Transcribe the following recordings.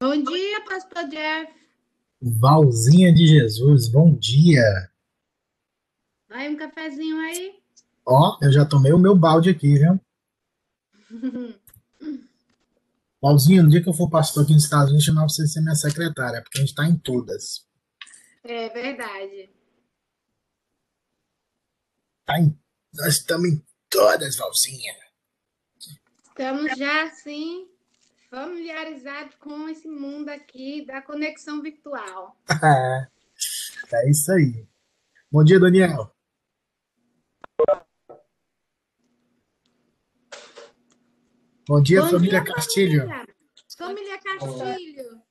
Bom dia, pastor Jeff. Valzinha de Jesus, bom dia. Vai um cafezinho aí? Ó, eu já tomei o meu balde aqui, viu? Valzinha, no dia que eu for pastor aqui nos Estados Unidos, chamar você ser minha secretária, porque a gente tá em todas. É verdade. Tá em... Nós estamos em todas, Valzinha. Estamos já, assim, familiarizados com esse mundo aqui da conexão virtual. é isso aí. Bom dia, Daniel. Bom dia, Bom família dia, Castilho. Família, família Castilho.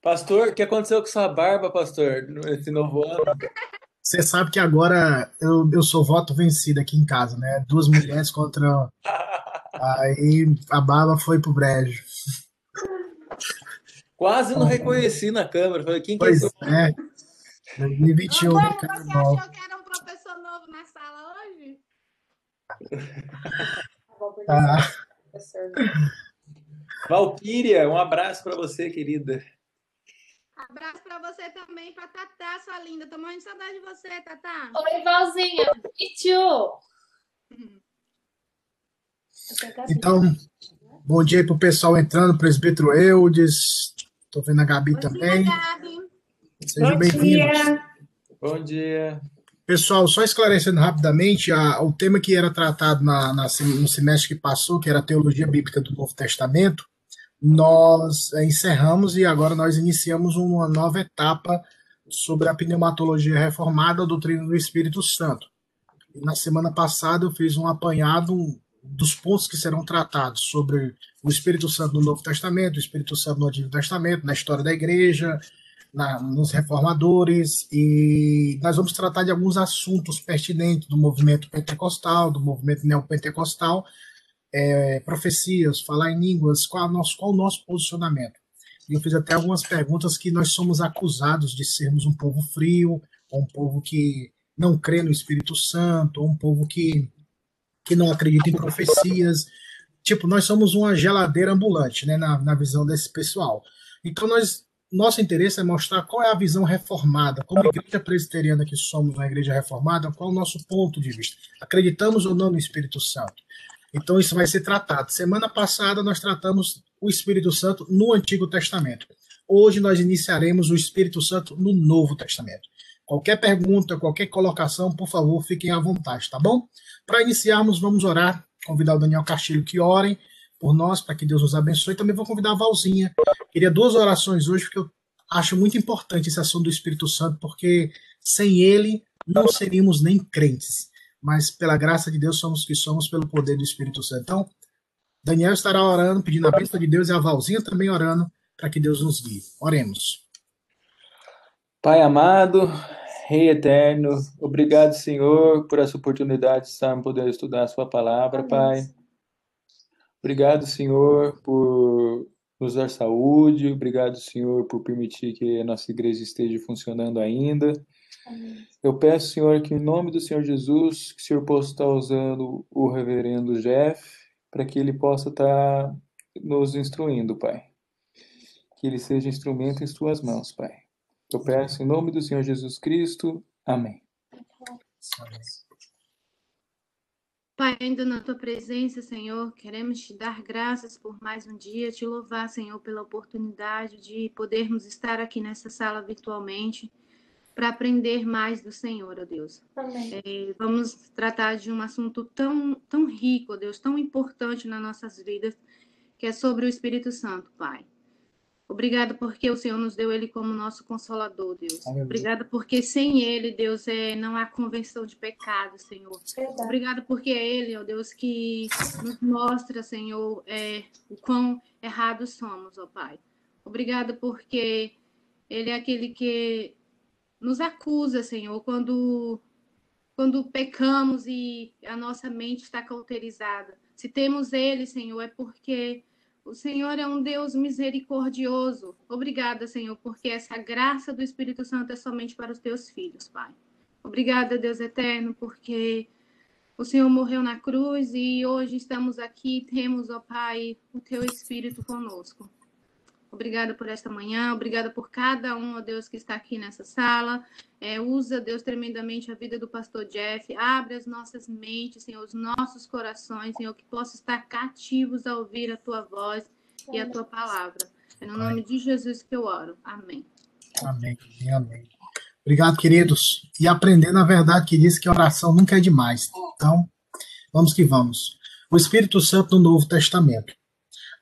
Pastor, o que aconteceu com sua barba, pastor, nesse novo ano? Você sabe que agora eu, eu sou voto vencido aqui em casa, né? Duas mulheres contra. Aí a barba foi pro brejo. Quase não reconheci na câmera. Falei, quem que é Pois é. 2021, Como né, você carnaval. achou que era um professor novo na sala hoje? Ah, Valquíria, um abraço para você, querida. Abraço pra você também, pra Tatá, sua linda. Tô morrendo de saudade de você, Tatá. Oi, Valzinha. E tio? então, bom dia aí pro pessoal entrando, presbítero Eudes. Tô vendo a Gabi Bom dia, também. Gabi. Sejam bem-vindos. Bom dia. Pessoal, só esclarecendo rapidamente, a- o tema que era tratado na, na no semestre que passou, que era a teologia bíblica do Novo Testamento, nós eh, encerramos e agora nós iniciamos uma nova etapa sobre a pneumatologia reformada, a doutrina do Espírito Santo. Na semana passada eu fiz um apanhado dos pontos que serão tratados sobre o Espírito Santo no Novo Testamento, o Espírito Santo no Antigo Testamento, na história da igreja, na- nos reformadores, e nós vamos tratar de alguns assuntos pertinentes do movimento pentecostal, do movimento neopentecostal, é, profecias, falar em línguas, qual, nosso, qual o nosso posicionamento. E eu fiz até algumas perguntas que nós somos acusados de sermos um povo frio, ou um povo que não crê no Espírito Santo, ou um povo que, que não acredita em profecias. Tipo, nós somos uma geladeira ambulante, né, na, na visão desse pessoal. Então, nós, nosso interesse é mostrar qual é a visão reformada, como igreja presbiteriana que somos, uma igreja reformada, qual é o nosso ponto de vista. Acreditamos ou não no Espírito Santo? Então, isso vai ser tratado. Semana passada, nós tratamos o Espírito Santo no Antigo Testamento. Hoje, nós iniciaremos o Espírito Santo no Novo Testamento. Qualquer pergunta, qualquer colocação, por favor, fiquem à vontade, tá bom? Para iniciarmos, vamos orar. Convidar o Daniel Castilho que orem por nós, para que Deus nos abençoe. Também vou convidar a Valzinha. Queria duas orações hoje, porque eu acho muito importante esse assunto do Espírito Santo, porque sem ele não seríamos nem crentes. Mas pela graça de Deus somos que somos pelo poder do Espírito Santo. Então, Daniel estará orando, pedindo a bênção de Deus, e a Valzinha também orando para que Deus nos guie. Oremos. Pai amado, Rei eterno, obrigado, Senhor, por essa oportunidade de estarmos podendo estudar a Sua palavra, Pai. Obrigado, Senhor, por nos dar saúde. Obrigado, Senhor, por permitir que a nossa igreja esteja funcionando ainda. Eu peço, Senhor, que em nome do Senhor Jesus, que o Senhor possa estar usando o reverendo Jeff para que ele possa estar nos instruindo, Pai. Que ele seja instrumento em suas mãos, Pai. Eu peço em nome do Senhor Jesus Cristo. Amém. Pai, ainda na tua presença, Senhor, queremos te dar graças por mais um dia, te louvar, Senhor, pela oportunidade de podermos estar aqui nessa sala virtualmente para aprender mais do Senhor, ó Deus. Amém. É, vamos tratar de um assunto tão, tão rico, ó Deus, tão importante nas nossas vidas, que é sobre o Espírito Santo, Pai. Obrigado porque o Senhor nos deu ele como nosso consolador, Deus. Aleluia. Obrigado porque sem ele, Deus, é, não há convenção de pecado, Senhor. Verdade. Obrigado porque é Ele, ó Deus, que nos mostra, Senhor, é, o quão errados somos, ó Pai. Obrigado porque Ele é aquele que nos acusa, Senhor, quando, quando pecamos e a nossa mente está cauterizada. Se temos Ele, Senhor, é porque o Senhor é um Deus misericordioso. Obrigada, Senhor, porque essa graça do Espírito Santo é somente para os teus filhos, Pai. Obrigada, Deus eterno, porque O Senhor morreu na cruz e hoje estamos aqui, temos, ó Pai, o teu Espírito conosco. Obrigada por esta manhã, obrigada por cada um, ó Deus, que está aqui nessa sala. É, usa, Deus, tremendamente a vida do pastor Jeff. Abre as nossas mentes, Senhor, os nossos corações, Senhor, que possa estar cativos a ouvir a tua voz e a tua palavra. É no nome de Jesus que eu oro. Amém. Amém. Amém. Obrigado, queridos. E aprender, na verdade, que diz que oração nunca é demais. Então, vamos que vamos. O Espírito Santo no Novo Testamento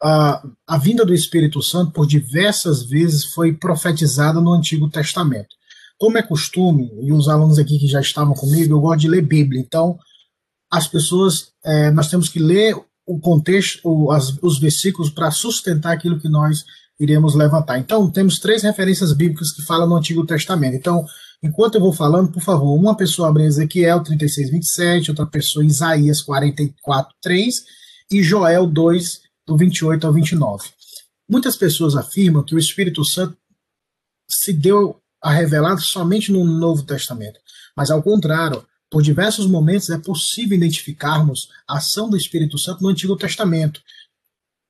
a, a vinda do Espírito Santo por diversas vezes foi profetizada no Antigo Testamento. Como é costume, e os alunos aqui que já estavam comigo, eu gosto de ler Bíblia, então as pessoas, é, nós temos que ler o contexto, o, as, os versículos para sustentar aquilo que nós iremos levantar. Então, temos três referências bíblicas que falam no Antigo Testamento. Então, enquanto eu vou falando, por favor, uma pessoa abre Ezequiel 36, 27, outra pessoa Isaías 44, 3 e Joel 2, do 28 ao 29. Muitas pessoas afirmam que o Espírito Santo se deu a revelar somente no Novo Testamento, mas ao contrário, por diversos momentos é possível identificarmos a ação do Espírito Santo no Antigo Testamento,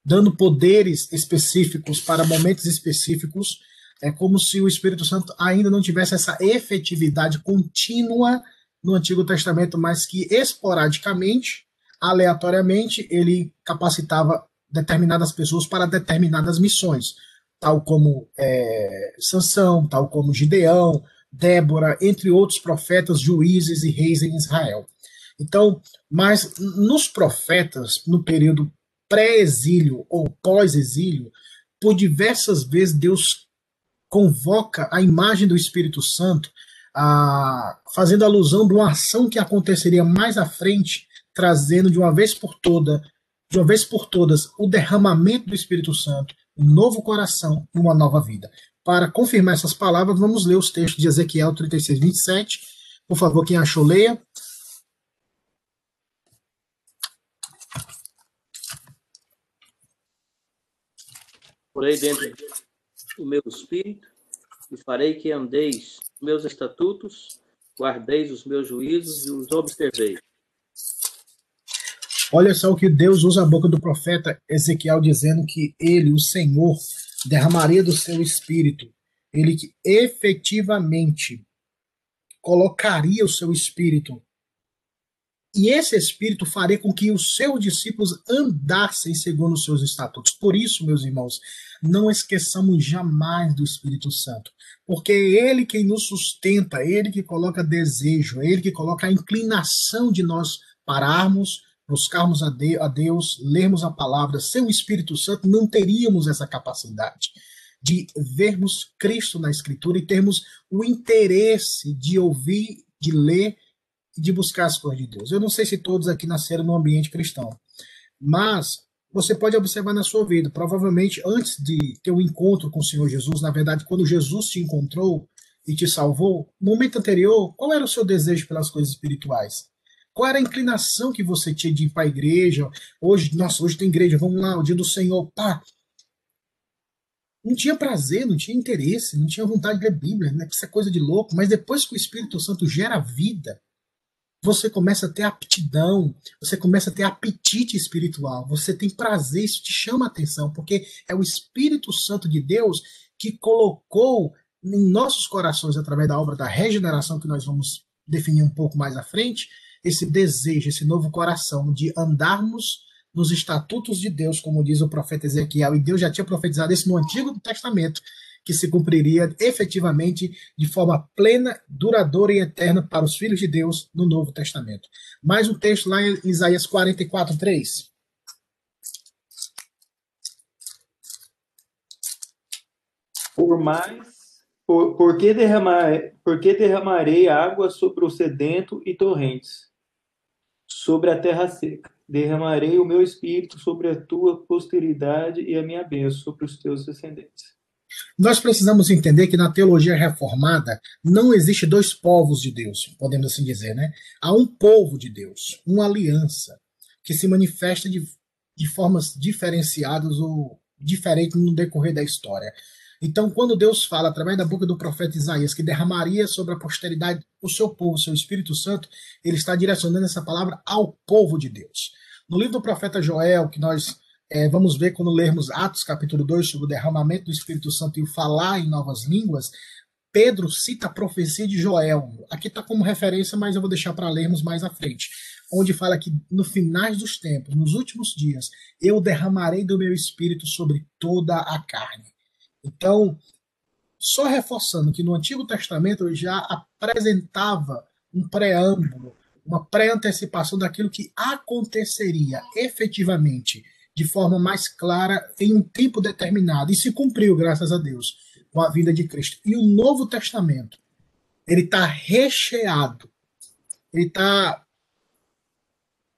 dando poderes específicos para momentos específicos. É como se o Espírito Santo ainda não tivesse essa efetividade contínua no Antigo Testamento, mas que esporadicamente, aleatoriamente, ele capacitava determinadas pessoas para determinadas missões, tal como é, Sansão, tal como Gideão, Débora, entre outros profetas, juízes e reis em Israel. Então, mas nos profetas, no período pré-exílio ou pós-exílio, por diversas vezes Deus convoca a imagem do Espírito Santo, a, fazendo alusão de uma ação que aconteceria mais à frente, trazendo de uma vez por toda de uma vez por todas, o derramamento do Espírito Santo, um novo coração e uma nova vida. Para confirmar essas palavras, vamos ler os textos de Ezequiel 36, 27. Por favor, quem achou, leia. Porei dentro do meu espírito e farei que andeis meus estatutos, guardeis os meus juízos e os observeis. Olha só o que Deus usa a boca do profeta Ezequiel dizendo que ele, o Senhor, derramaria do seu espírito. Ele que efetivamente colocaria o seu espírito. E esse espírito faria com que os seus discípulos andassem segundo os seus estatutos. Por isso, meus irmãos, não esqueçamos jamais do Espírito Santo, porque é ele quem nos sustenta, é ele que coloca desejo, é ele que coloca a inclinação de nós pararmos, buscarmos a, de, a Deus, lermos a palavra, sem o Espírito Santo, não teríamos essa capacidade de vermos Cristo na Escritura e termos o interesse de ouvir, de ler e de buscar as coisas de Deus. Eu não sei se todos aqui nasceram no ambiente cristão, mas você pode observar na sua vida, provavelmente antes de ter o um encontro com o Senhor Jesus, na verdade, quando Jesus te encontrou e te salvou, no momento anterior, qual era o seu desejo pelas coisas espirituais? Qual era a inclinação que você tinha de ir para a igreja? Hoje, nossa, hoje tem igreja, vamos lá, o dia do Senhor, pá. Não tinha prazer, não tinha interesse, não tinha vontade de ler Bíblia, né? Isso é coisa de louco. Mas depois que o Espírito Santo gera vida, você começa a ter aptidão, você começa a ter apetite espiritual, você tem prazer, isso te chama a atenção, porque é o Espírito Santo de Deus que colocou em nossos corações, através da obra da regeneração, que nós vamos definir um pouco mais à frente, esse desejo, esse novo coração de andarmos nos estatutos de Deus, como diz o profeta Ezequiel, e Deus já tinha profetizado isso no Antigo Testamento, que se cumpriria efetivamente de forma plena, duradoura e eterna para os filhos de Deus no Novo Testamento. Mais um texto lá em Isaías 44, 3. Por mais, por, por, que derramar, por que derramarei água sobre o sedento e torrentes? Sobre a terra seca. Derramarei o meu espírito sobre a tua posteridade e a minha bênção sobre os teus descendentes. Nós precisamos entender que na teologia reformada não existe dois povos de Deus, podemos assim dizer, né? Há um povo de Deus, uma aliança que se manifesta de, de formas diferenciadas ou diferentes no decorrer da história. Então, quando Deus fala através da boca do profeta Isaías que derramaria sobre a posteridade o seu povo, o seu Espírito Santo, ele está direcionando essa palavra ao povo de Deus. No livro do profeta Joel, que nós é, vamos ver quando lermos Atos capítulo 2 sobre o derramamento do Espírito Santo e o falar em novas línguas, Pedro cita a profecia de Joel. Aqui está como referência, mas eu vou deixar para lermos mais à frente. Onde fala que no finais dos tempos, nos últimos dias, eu derramarei do meu espírito sobre toda a carne. Então, só reforçando que no Antigo Testamento já apresentava um preâmbulo, uma pré-antecipação daquilo que aconteceria efetivamente, de forma mais clara, em um tempo determinado. E se cumpriu, graças a Deus, com a vida de Cristo. E o Novo Testamento, ele está recheado, ele está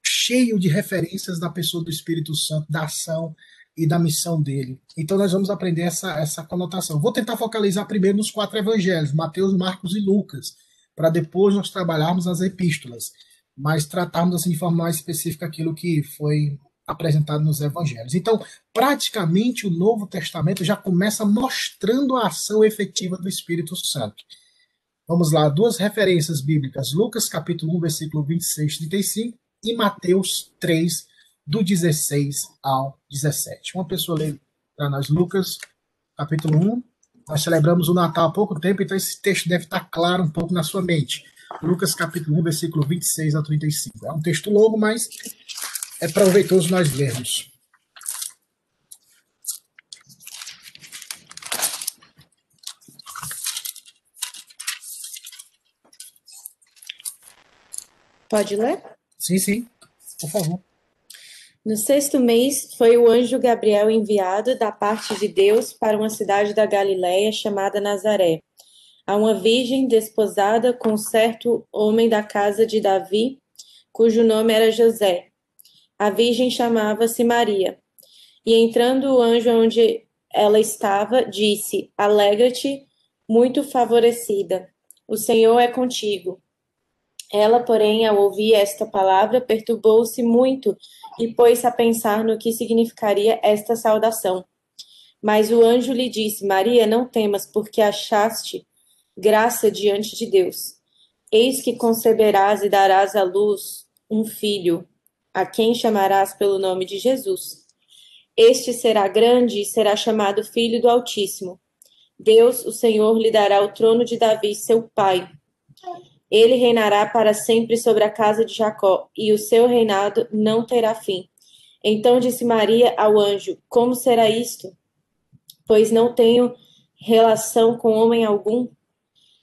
cheio de referências da pessoa do Espírito Santo, da ação e da missão dele. Então nós vamos aprender essa, essa conotação. Vou tentar focalizar primeiro nos quatro evangelhos, Mateus, Marcos e Lucas, para depois nós trabalharmos as epístolas, mas tratarmos assim de forma mais específica aquilo que foi apresentado nos evangelhos. Então, praticamente o Novo Testamento já começa mostrando a ação efetiva do Espírito Santo. Vamos lá, duas referências bíblicas, Lucas capítulo 1, versículo 26 35 e Mateus 3, do 16 ao 17. Uma pessoa lê para nós Lucas, capítulo 1. Nós celebramos o Natal há pouco tempo, então esse texto deve estar claro um pouco na sua mente. Lucas, capítulo 1, versículo 26 ao 35. É um texto longo, mas é proveitoso nós lermos. Pode ler? Sim, sim. Por favor. No sexto mês, foi o anjo Gabriel enviado da parte de Deus para uma cidade da Galiléia chamada Nazaré, a uma virgem desposada com certo homem da casa de Davi, cujo nome era José. A virgem chamava-se Maria. E entrando o anjo onde ela estava, disse: Alegra-te, muito favorecida. O Senhor é contigo. Ela, porém, ao ouvir esta palavra, perturbou-se muito e pôs-se a pensar no que significaria esta saudação. Mas o anjo lhe disse: Maria, não temas, porque achaste graça diante de Deus. Eis que conceberás e darás à luz um filho, a quem chamarás pelo nome de Jesus. Este será grande e será chamado Filho do Altíssimo. Deus, o Senhor, lhe dará o trono de Davi, seu pai ele reinará para sempre sobre a casa de Jacó, e o seu reinado não terá fim. Então disse Maria ao anjo: Como será isto? Pois não tenho relação com homem algum.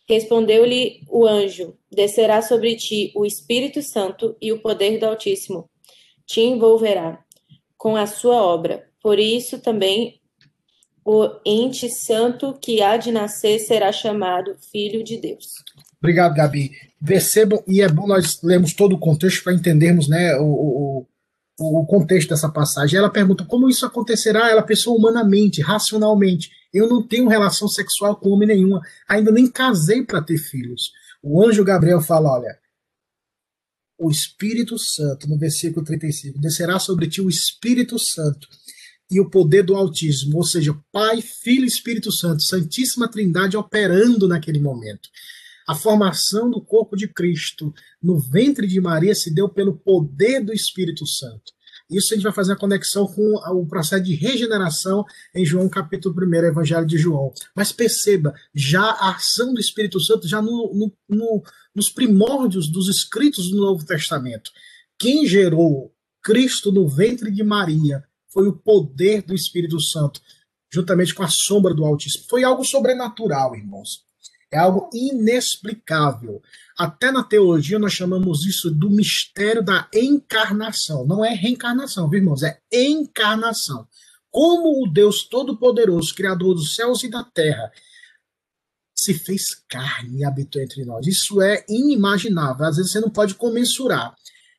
Respondeu-lhe o anjo: Descerá sobre ti o Espírito Santo e o poder do Altíssimo te envolverá com a sua obra. Por isso também o ente santo que há de nascer será chamado Filho de Deus. Obrigado, Gabi. Percebam, e é bom nós lermos todo o contexto para entendermos né, o, o, o contexto dessa passagem. Ela pergunta como isso acontecerá. Ela pensou humanamente, racionalmente. Eu não tenho relação sexual com homem nenhuma. Ainda nem casei para ter filhos. O anjo Gabriel fala: olha, o Espírito Santo, no versículo 35, descerá sobre ti o Espírito Santo e o poder do autismo, ou seja, Pai, Filho e Espírito Santo, Santíssima Trindade operando naquele momento. A formação do corpo de Cristo no ventre de Maria se deu pelo poder do Espírito Santo. Isso a gente vai fazer a conexão com o processo de regeneração em João capítulo 1, Evangelho de João. Mas perceba, já a ação do Espírito Santo, já no, no, no, nos primórdios dos escritos do Novo Testamento. Quem gerou Cristo no ventre de Maria foi o poder do Espírito Santo, juntamente com a sombra do Altíssimo. Foi algo sobrenatural, irmãos. É algo inexplicável. Até na teologia nós chamamos isso do mistério da encarnação. Não é reencarnação, viu, irmãos? É encarnação. Como o Deus Todo-Poderoso, Criador dos céus e da terra, se fez carne e habitou entre nós. Isso é inimaginável. Às vezes você não pode comensurar.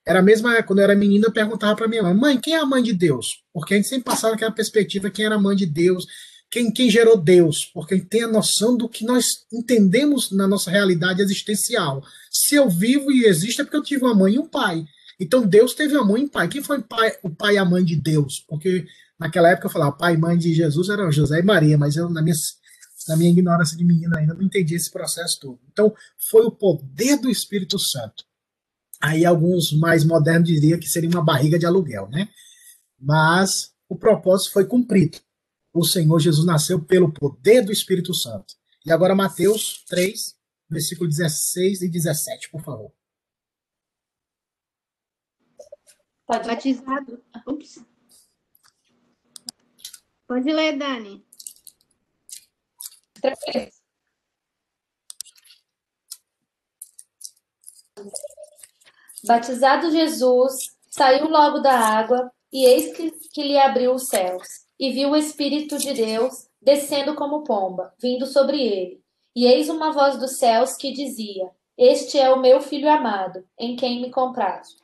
Era a mesma quando eu era menina, eu perguntava para minha mãe: mãe, quem é a mãe de Deus? Porque a gente sempre passava aquela perspectiva: quem era a mãe de Deus, quem, quem gerou Deus, porque tem a noção do que nós entendemos na nossa realidade existencial. Se eu vivo e existo é porque eu tive uma mãe e um pai. Então Deus teve uma mãe e um pai. Quem foi pai, o pai e a mãe de Deus? Porque naquela época eu falava pai e mãe de Jesus eram José e Maria, mas eu, na minha na minha ignorância de menina ainda, não entendi esse processo todo. Então, foi o poder do Espírito Santo. Aí alguns mais modernos diriam que seria uma barriga de aluguel, né? Mas o propósito foi cumprido. O Senhor Jesus nasceu pelo poder do Espírito Santo. E agora Mateus 3, versículo 16 e 17, por favor. Pode batizado. Ups. Pode ler, Dani. Batizado Jesus, saiu logo da água, e eis que, que lhe abriu os céus, e viu o Espírito de Deus descendo como pomba, vindo sobre ele. E eis uma voz dos céus que dizia: Este é o meu filho amado, em quem me comprazo.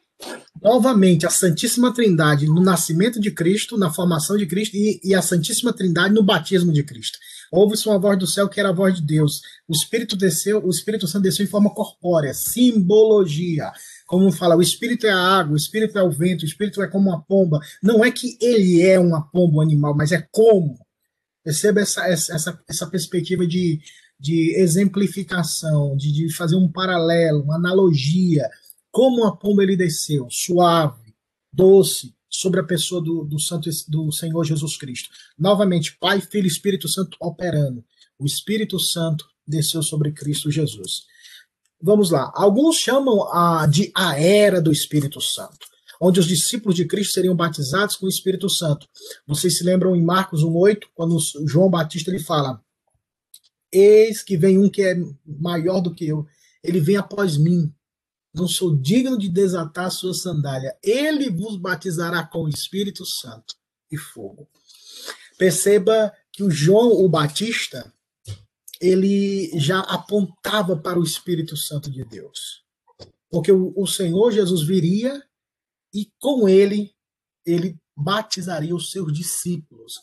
Novamente, a Santíssima Trindade no nascimento de Cristo, na formação de Cristo, e, e a Santíssima Trindade no batismo de Cristo. Houve-se uma voz do céu que era a voz de Deus. O Espírito desceu, o Espírito Santo desceu em forma corpórea, simbologia. Como fala, o Espírito é a água, o Espírito é o vento, o Espírito é como uma pomba. Não é que ele é uma pomba, um animal, mas é como. Perceba essa, essa, essa perspectiva de, de exemplificação, de, de fazer um paralelo, uma analogia como a pomba ele desceu, suave, doce, sobre a pessoa do, do, Santo, do Senhor Jesus Cristo. Novamente, Pai, Filho e Espírito Santo operando. O Espírito Santo desceu sobre Cristo Jesus. Vamos lá. Alguns chamam a, de a era do Espírito Santo, onde os discípulos de Cristo seriam batizados com o Espírito Santo. Vocês se lembram em Marcos 1,8, quando João Batista ele fala: Eis que vem um que é maior do que eu, ele vem após mim, não sou digno de desatar sua sandália. Ele vos batizará com o Espírito Santo e fogo. Perceba que o João o Batista, ele já apontava para o Espírito Santo de Deus. Porque o, o Senhor Jesus viria e com ele, ele batizaria os seus discípulos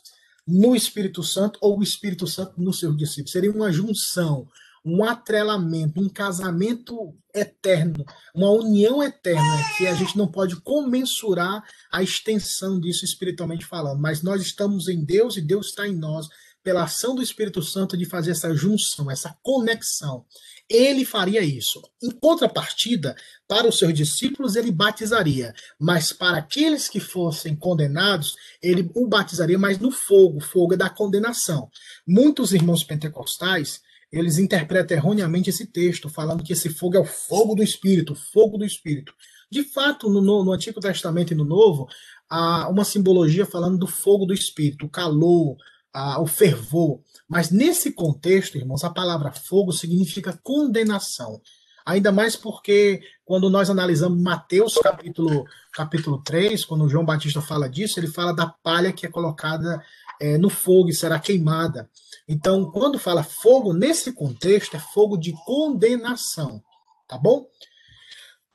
no Espírito Santo ou o Espírito Santo nos seus discípulos. Seria uma junção, um atrelamento, um casamento eterno, uma união eterna que a gente não pode comensurar a extensão disso espiritualmente falando, mas nós estamos em Deus e Deus está em nós pela ação do Espírito Santo de fazer essa junção, essa conexão. Ele faria isso. Em contrapartida, para os seus discípulos, ele batizaria, mas para aqueles que fossem condenados, ele o batizaria, mas no fogo, fogo é da condenação. Muitos irmãos pentecostais eles interpretam erroneamente esse texto, falando que esse fogo é o fogo do Espírito, fogo do Espírito. De fato, no, no, Antigo Testamento e no Novo, há uma simbologia falando do fogo do Espírito, o calor, a, o fervor. Mas nesse contexto, irmãos, a palavra fogo significa condenação. Ainda mais porque quando nós analisamos Mateus capítulo, capítulo 3, quando João Batista fala disso, ele fala da palha que é colocada é, no fogo e será queimada. Então, quando fala fogo, nesse contexto, é fogo de condenação. Tá bom?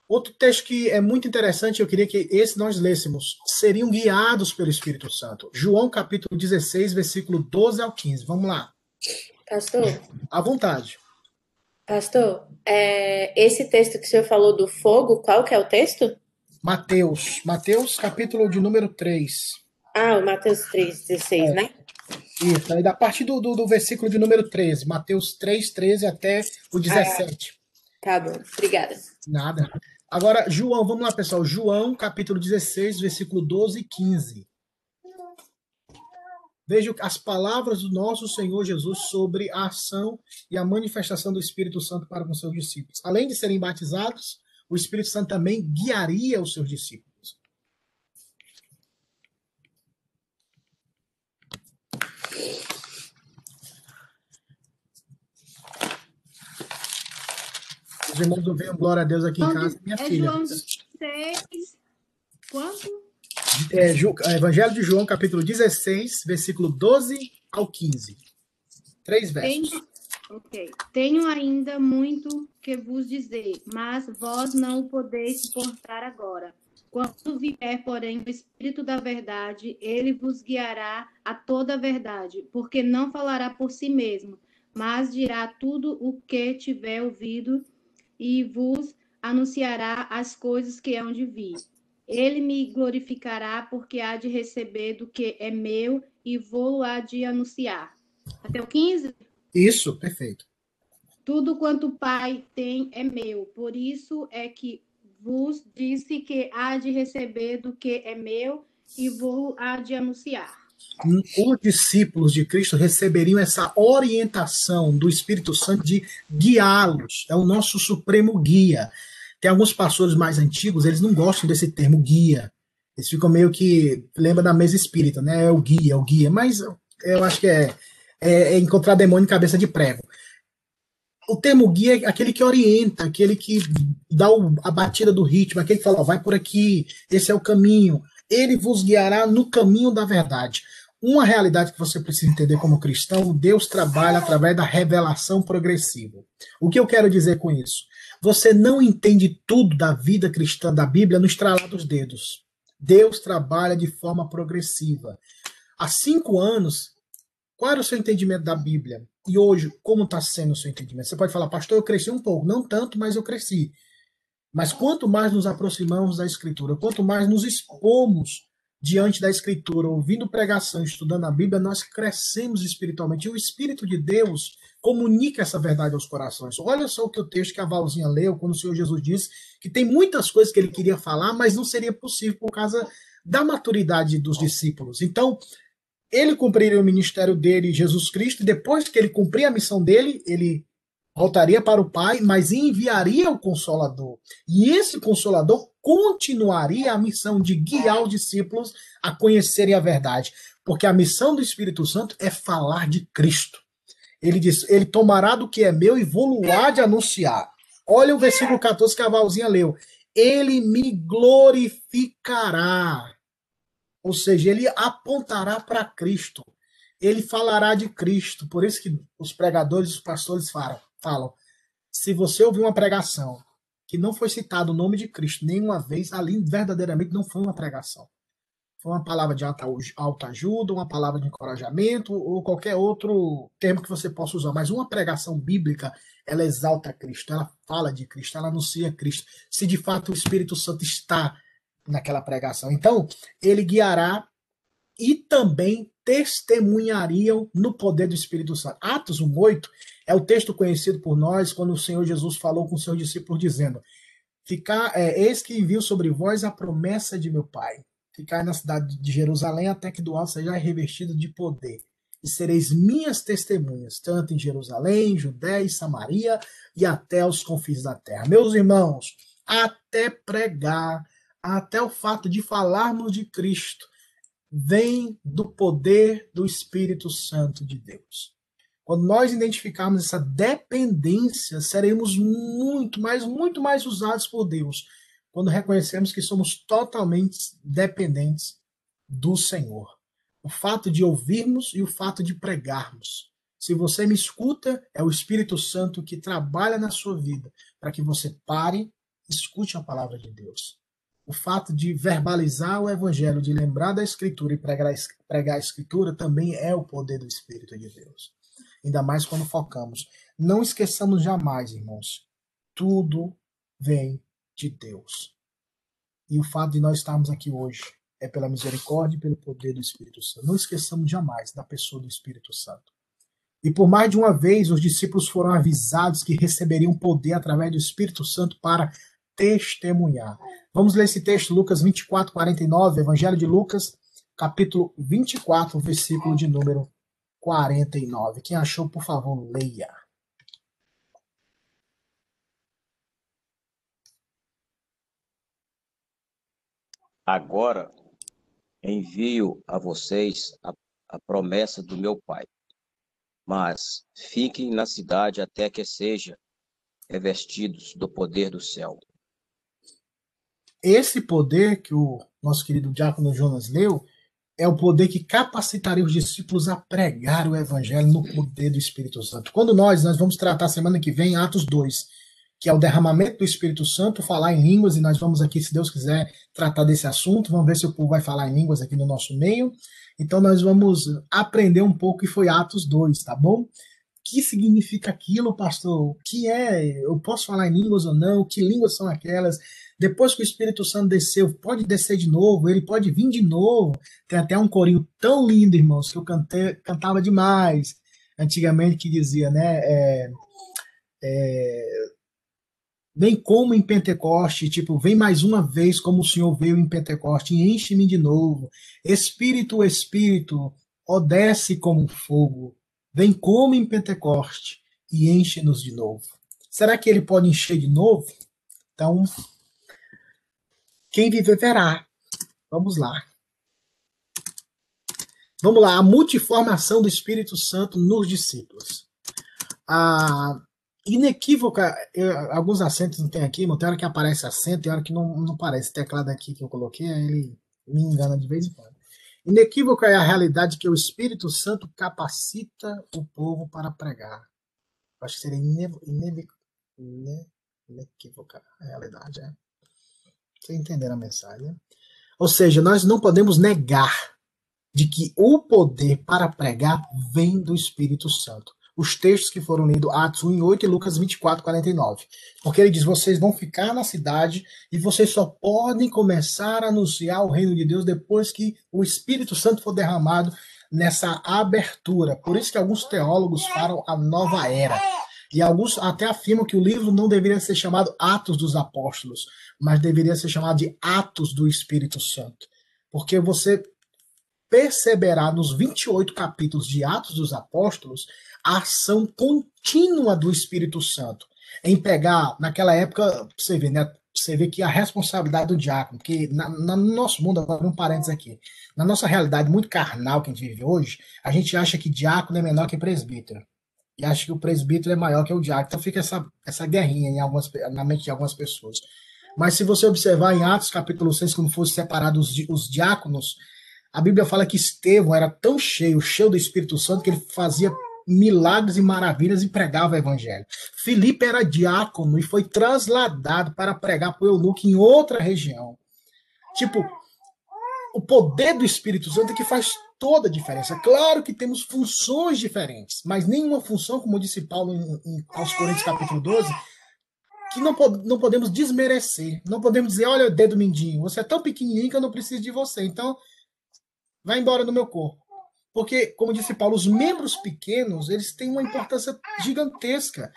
Outro texto que é muito interessante, eu queria que esse nós lêssemos. Seriam guiados pelo Espírito Santo. João capítulo 16, versículo 12 ao 15. Vamos lá. Pastor? À vontade. Pastor, é, esse texto que o senhor falou do fogo, qual que é o texto? Mateus. Mateus, capítulo de número 3. Ah, o Mateus 3, 16, é. né? Isso, aí da parte do, do, do, versículo de número 13, Mateus 3, 13 até o 17. Ah, tá bom, obrigada. Nada. Agora, João, vamos lá, pessoal. João, capítulo 16, versículo 12 e 15. Veja as palavras do nosso Senhor Jesus sobre a ação e a manifestação do Espírito Santo para com seus discípulos. Além de serem batizados, o Espírito Santo também guiaria os seus discípulos. Os irmãos veem glória a Deus aqui em casa, minha é filha. João 6, quanto? É, é, Evangelho de João, capítulo 16, versículo 12 ao 15. Três versos. Tenho, ok. Tenho ainda muito que vos dizer, mas vós não o podeis suportar agora. Quando vier, porém, o Espírito da verdade, ele vos guiará a toda a verdade, porque não falará por si mesmo, mas dirá tudo o que tiver ouvido e vos anunciará as coisas que hão de vir. Ele me glorificará, porque há de receber do que é meu e vou há de anunciar. Até o 15? Isso, perfeito. Tudo quanto o Pai tem é meu. Por isso é que vos disse que há de receber do que é meu e vou há de anunciar. Os discípulos de Cristo receberiam essa orientação do Espírito Santo de guiá-los. É o nosso supremo guia. Tem alguns pastores mais antigos, eles não gostam desse termo guia. Eles ficam meio que lembra da mesa espírita, né? É o guia, é o guia. Mas eu acho que é, é, é encontrar demônio em cabeça de prego o termo guia é aquele que orienta, aquele que dá o, a batida do ritmo, aquele que fala, vai por aqui, esse é o caminho. Ele vos guiará no caminho da verdade. Uma realidade que você precisa entender como cristão, Deus trabalha através da revelação progressiva. O que eu quero dizer com isso? Você não entende tudo da vida cristã da Bíblia no estralar dos dedos. Deus trabalha de forma progressiva. Há cinco anos, qual era o seu entendimento da Bíblia? E hoje, como está sendo o seu entendimento? Você pode falar, pastor, eu cresci um pouco. Não tanto, mas eu cresci. Mas quanto mais nos aproximamos da Escritura, quanto mais nos expomos diante da Escritura, ouvindo pregação, estudando a Bíblia, nós crescemos espiritualmente. E o Espírito de Deus comunica essa verdade aos corações. Olha só o que o texto que a Valzinha leu, quando o Senhor Jesus disse que tem muitas coisas que ele queria falar, mas não seria possível por causa da maturidade dos discípulos. Então, ele cumpriria o ministério dele, Jesus Cristo, e depois que ele cumprir a missão dele, ele voltaria para o Pai, mas enviaria o Consolador. E esse Consolador continuaria a missão de guiar os discípulos a conhecerem a verdade, porque a missão do Espírito Santo é falar de Cristo. Ele diz: Ele tomará do que é meu e vou de anunciar. Olha o versículo 14 que a Valzinha leu. Ele me glorificará. Ou seja, ele apontará para Cristo. Ele falará de Cristo. Por isso que os pregadores, os pastores falam, falam: se você ouvir uma pregação que não foi citado o nome de Cristo nenhuma vez, ali verdadeiramente não foi uma pregação. Foi uma palavra de alta, alta ajuda, uma palavra de encorajamento ou qualquer outro termo que você possa usar. Mas uma pregação bíblica, ela exalta Cristo, ela fala de Cristo, ela anuncia Cristo. Se de fato o Espírito Santo está naquela pregação. Então, ele guiará e também testemunhariam no poder do Espírito Santo. Atos 1:8 é o texto conhecido por nós quando o Senhor Jesus falou com os seus discípulos dizendo: Ficar, é, eis que envio sobre vós a promessa de meu Pai. Ficar na cidade de Jerusalém até que do alto seja revestido de poder. E sereis minhas testemunhas, tanto em Jerusalém, Judéia e Samaria e até os confins da terra. Meus irmãos, até pregar até o fato de falarmos de Cristo vem do poder do Espírito Santo de Deus. Quando nós identificarmos essa dependência, seremos muito mais, muito mais usados por Deus. Quando reconhecemos que somos totalmente dependentes do Senhor. O fato de ouvirmos e o fato de pregarmos. Se você me escuta, é o Espírito Santo que trabalha na sua vida para que você pare, escute a palavra de Deus o fato de verbalizar o evangelho, de lembrar da escritura e pregar, pregar a escritura também é o poder do Espírito de Deus. Ainda mais quando focamos. Não esqueçamos jamais, irmãos, tudo vem de Deus. E o fato de nós estarmos aqui hoje é pela misericórdia e pelo poder do Espírito Santo. Não esqueçamos jamais da pessoa do Espírito Santo. E por mais de uma vez, os discípulos foram avisados que receberiam poder através do Espírito Santo para testemunhar. Vamos ler esse texto, Lucas 24, 49, Evangelho de Lucas, capítulo 24, versículo de número 49. Quem achou, por favor, leia. Agora envio a vocês a, a promessa do meu Pai. Mas fiquem na cidade até que seja revestidos do poder do céu esse poder que o nosso querido diácono Jonas leu é o poder que capacitaria os discípulos a pregar o evangelho no poder do Espírito Santo. Quando nós, nós vamos tratar semana que vem Atos 2, que é o derramamento do Espírito Santo, falar em línguas, e nós vamos aqui, se Deus quiser, tratar desse assunto. Vamos ver se o povo vai falar em línguas aqui no nosso meio. Então nós vamos aprender um pouco que foi Atos 2, tá bom? que significa aquilo, pastor? O que é? Eu posso falar em línguas ou não? Que línguas são aquelas? Depois que o Espírito Santo desceu, pode descer de novo, ele pode vir de novo. Tem até um corinho tão lindo, irmãos, que eu cantei, cantava demais. antigamente que dizia, né? É, é, vem como em Pentecoste, tipo, vem mais uma vez como o Senhor veio em Pentecoste, enche-me de novo. Espírito, Espírito, ó desce como fogo, vem como em Pentecoste e enche-nos de novo. Será que ele pode encher de novo? Então, quem viver verá. Vamos lá. Vamos lá, a multiformação do Espírito Santo nos discípulos. A inequívoca, eu, alguns acentos não tem aqui, mas tem hora que aparece acento, tem hora que não, não aparece. O teclado aqui que eu coloquei, ele me engana de vez em quando. Inequívoca é a realidade que o Espírito Santo capacita o povo para pregar. Acho que seria inequívoca a realidade, é. Vocês entenderam a mensagem? Ou seja, nós não podemos negar de que o poder para pregar vem do Espírito Santo. Os textos que foram lidos, Atos 1 e 8 e Lucas 24, 49. Porque ele diz: vocês vão ficar na cidade e vocês só podem começar a anunciar o reino de Deus depois que o Espírito Santo for derramado nessa abertura. Por isso que alguns teólogos falam a nova era. E alguns até afirmam que o livro não deveria ser chamado Atos dos Apóstolos, mas deveria ser chamado de Atos do Espírito Santo. Porque você perceberá nos 28 capítulos de Atos dos Apóstolos a ação contínua do Espírito Santo em pegar, naquela época, você vê, né? Você vê que a responsabilidade do diácono, que no nosso mundo, agora um parênteses aqui, na nossa realidade muito carnal que a gente vive hoje, a gente acha que diácono é menor que presbítero. E acha que o presbítero é maior que o diácono. Então fica essa, essa guerrinha em algumas, na mente de algumas pessoas. Mas se você observar em Atos capítulo 6, quando fosse separado os, os diáconos, a Bíblia fala que Estevão era tão cheio, cheio do Espírito Santo, que ele fazia milagres e maravilhas e pregava o evangelho. Filipe era diácono e foi trasladado para pregar para o eunuco em outra região. Tipo, o poder do Espírito Santo é que faz toda a diferença. Claro que temos funções diferentes, mas nenhuma função, como disse Paulo em, em, aos Coríntios capítulo 12, que não, não podemos desmerecer. Não podemos dizer, olha, dedo mindinho, você é tão pequenininho que eu não preciso de você. Então, vai embora do meu corpo. Porque, como disse Paulo, os membros pequenos, eles têm uma importância gigantesca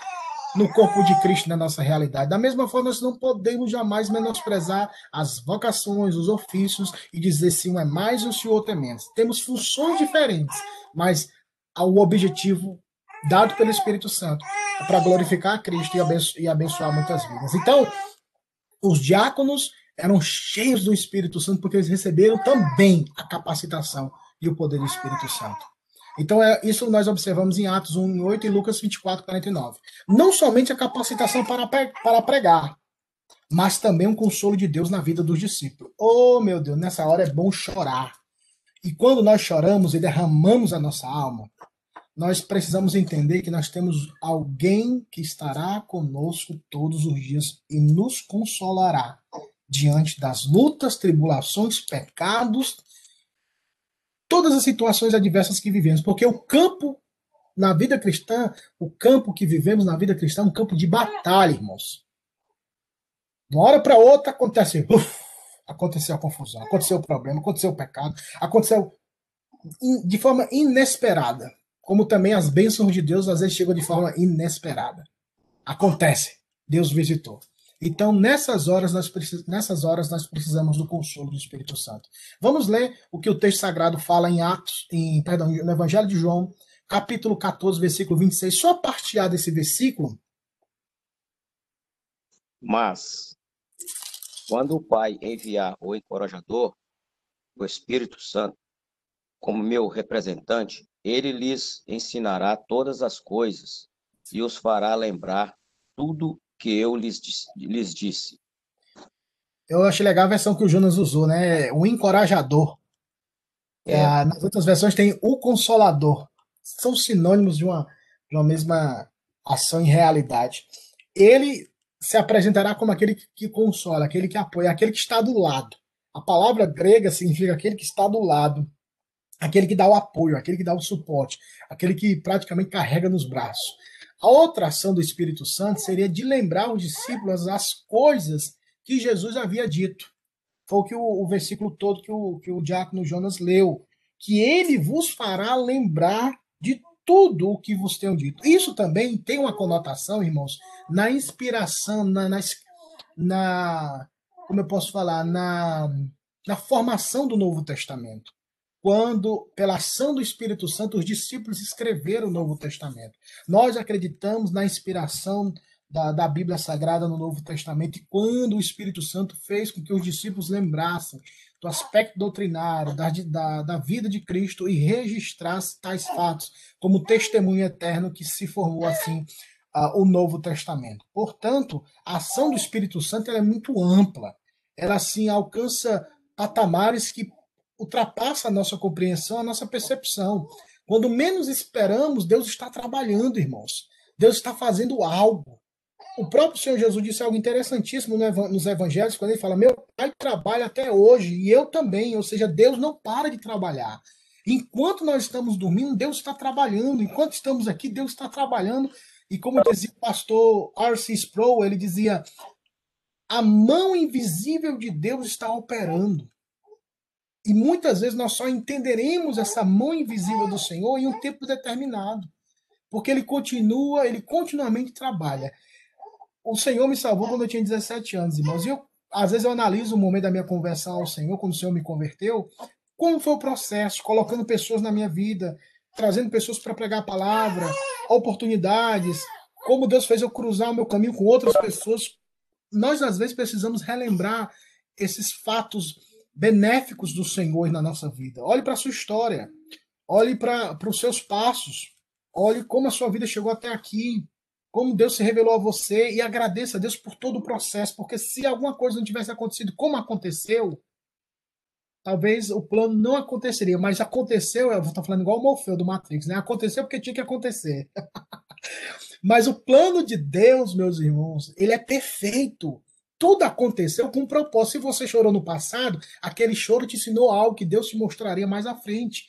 no corpo de Cristo na nossa realidade. Da mesma forma, nós não podemos jamais menosprezar as vocações, os ofícios e dizer se um é mais ou se o outro é menos. Temos funções diferentes, mas o objetivo dado pelo Espírito Santo é para glorificar a Cristo e abençoar muitas vidas. Então, os diáconos eram cheios do Espírito Santo porque eles receberam também a capacitação e o poder do Espírito Santo. Então, é, isso nós observamos em Atos 1, 8 e Lucas 24, 49. Não somente a capacitação para, para pregar, mas também um consolo de Deus na vida dos discípulos. Oh, meu Deus, nessa hora é bom chorar. E quando nós choramos e derramamos a nossa alma, nós precisamos entender que nós temos alguém que estará conosco todos os dias e nos consolará diante das lutas, tribulações, pecados, todas as situações adversas que vivemos, porque o campo na vida cristã, o campo que vivemos na vida cristã é um campo de batalha, irmãos. De uma hora para outra acontece, uf, aconteceu a confusão, aconteceu o problema, aconteceu o pecado, aconteceu de forma inesperada, como também as bênçãos de Deus às vezes chegam de forma inesperada. Acontece, Deus visitou. Então, nessas horas, nós nessas horas, nós precisamos do consolo do Espírito Santo. Vamos ler o que o texto sagrado fala em Atos, em, perdão, no Evangelho de João, capítulo 14, versículo 26. Só a parte A desse versículo. Mas, quando o Pai enviar o encorajador, o Espírito Santo, como meu representante, ele lhes ensinará todas as coisas e os fará lembrar tudo que eu lhes, lhes disse. Eu achei legal a versão que o Jonas usou, né? O encorajador. É. É, nas outras versões tem o consolador. São sinônimos de uma, de uma mesma ação em realidade. Ele se apresentará como aquele que consola, aquele que apoia, aquele que está do lado. A palavra grega significa aquele que está do lado, aquele que dá o apoio, aquele que dá o suporte, aquele que praticamente carrega nos braços. A outra ação do Espírito Santo seria de lembrar os discípulos as coisas que Jesus havia dito. Foi o que o, o versículo todo que o, que o diácono Jonas leu. Que ele vos fará lembrar de tudo o que vos tenho dito. Isso também tem uma conotação, irmãos, na inspiração, na, na, na como eu posso falar, na, na formação do Novo Testamento. Quando, pela ação do Espírito Santo, os discípulos escreveram o Novo Testamento. Nós acreditamos na inspiração da, da Bíblia Sagrada no Novo Testamento e quando o Espírito Santo fez com que os discípulos lembrassem do aspecto doutrinário, da, da, da vida de Cristo e registrasse tais fatos como testemunho eterno que se formou assim uh, o Novo Testamento. Portanto, a ação do Espírito Santo é muito ampla. Ela assim alcança patamares que ultrapassam a nossa compreensão, a nossa percepção. Quando menos esperamos, Deus está trabalhando, irmãos. Deus está fazendo algo. O próprio Senhor Jesus disse algo interessantíssimo nos evangelhos, quando ele fala: Meu pai trabalha até hoje, e eu também. Ou seja, Deus não para de trabalhar. Enquanto nós estamos dormindo, Deus está trabalhando. Enquanto estamos aqui, Deus está trabalhando. E como dizia o pastor R.C. Sproul, ele dizia: a mão invisível de Deus está operando. E muitas vezes nós só entenderemos essa mão invisível do Senhor em um tempo determinado. Porque ele continua, ele continuamente trabalha o Senhor me salvou quando eu tinha 17 anos, irmãos. E eu, às vezes eu analiso o momento da minha conversão ao Senhor, quando o Senhor me converteu, como foi o processo, colocando pessoas na minha vida, trazendo pessoas para pregar a palavra, oportunidades, como Deus fez eu cruzar o meu caminho com outras pessoas. Nós, às vezes, precisamos relembrar esses fatos benéficos do Senhor na nossa vida. Olhe para a sua história, olhe para os seus passos, olhe como a sua vida chegou até aqui, como Deus se revelou a você e agradeça a Deus por todo o processo, porque se alguma coisa não tivesse acontecido como aconteceu, talvez o plano não aconteceria, mas aconteceu, eu vou estar falando igual o Morfeu do Matrix, né? Aconteceu porque tinha que acontecer. mas o plano de Deus, meus irmãos, ele é perfeito. Tudo aconteceu com um propósito. Se você chorou no passado, aquele choro te ensinou algo que Deus te mostraria mais à frente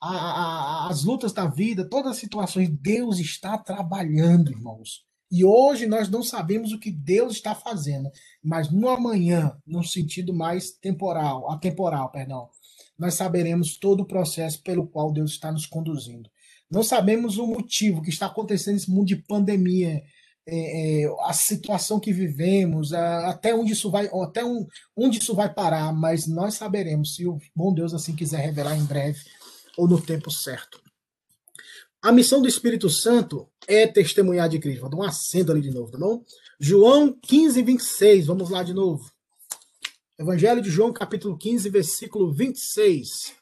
a, a, as lutas da vida, todas as situações, Deus está trabalhando, irmãos. E hoje nós não sabemos o que Deus está fazendo, mas no amanhã, num sentido mais temporal, atemporal, perdão, nós saberemos todo o processo pelo qual Deus está nos conduzindo. Não sabemos o motivo que está acontecendo nesse mundo de pandemia, é, é, a situação que vivemos, a, até onde isso vai, até um, onde isso vai parar, mas nós saberemos se o bom Deus assim quiser revelar em breve ou no tempo certo. A missão do Espírito Santo é testemunhar de Cristo. Vou dar um acento ali de novo, tá bom? João 15, 26. Vamos lá de novo. Evangelho de João, capítulo 15, versículo 26.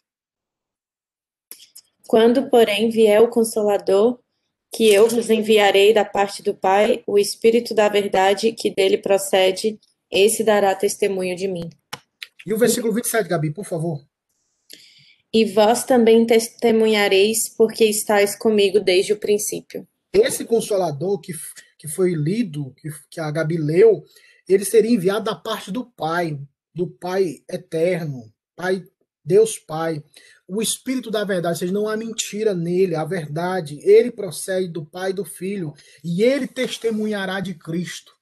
Quando, porém, vier o Consolador, que eu vos enviarei da parte do Pai, o Espírito da verdade que dele procede, esse dará testemunho de mim. E o versículo 27, Gabi, por favor. E vós também testemunhareis, porque estáis comigo desde o princípio. Esse consolador que, que foi lido, que, que a Gabi leu, ele seria enviado da parte do Pai, do Pai eterno, Pai, Deus Pai. O Espírito da verdade, ou seja, não há mentira nele, a verdade. Ele procede do Pai e do Filho, e ele testemunhará de Cristo.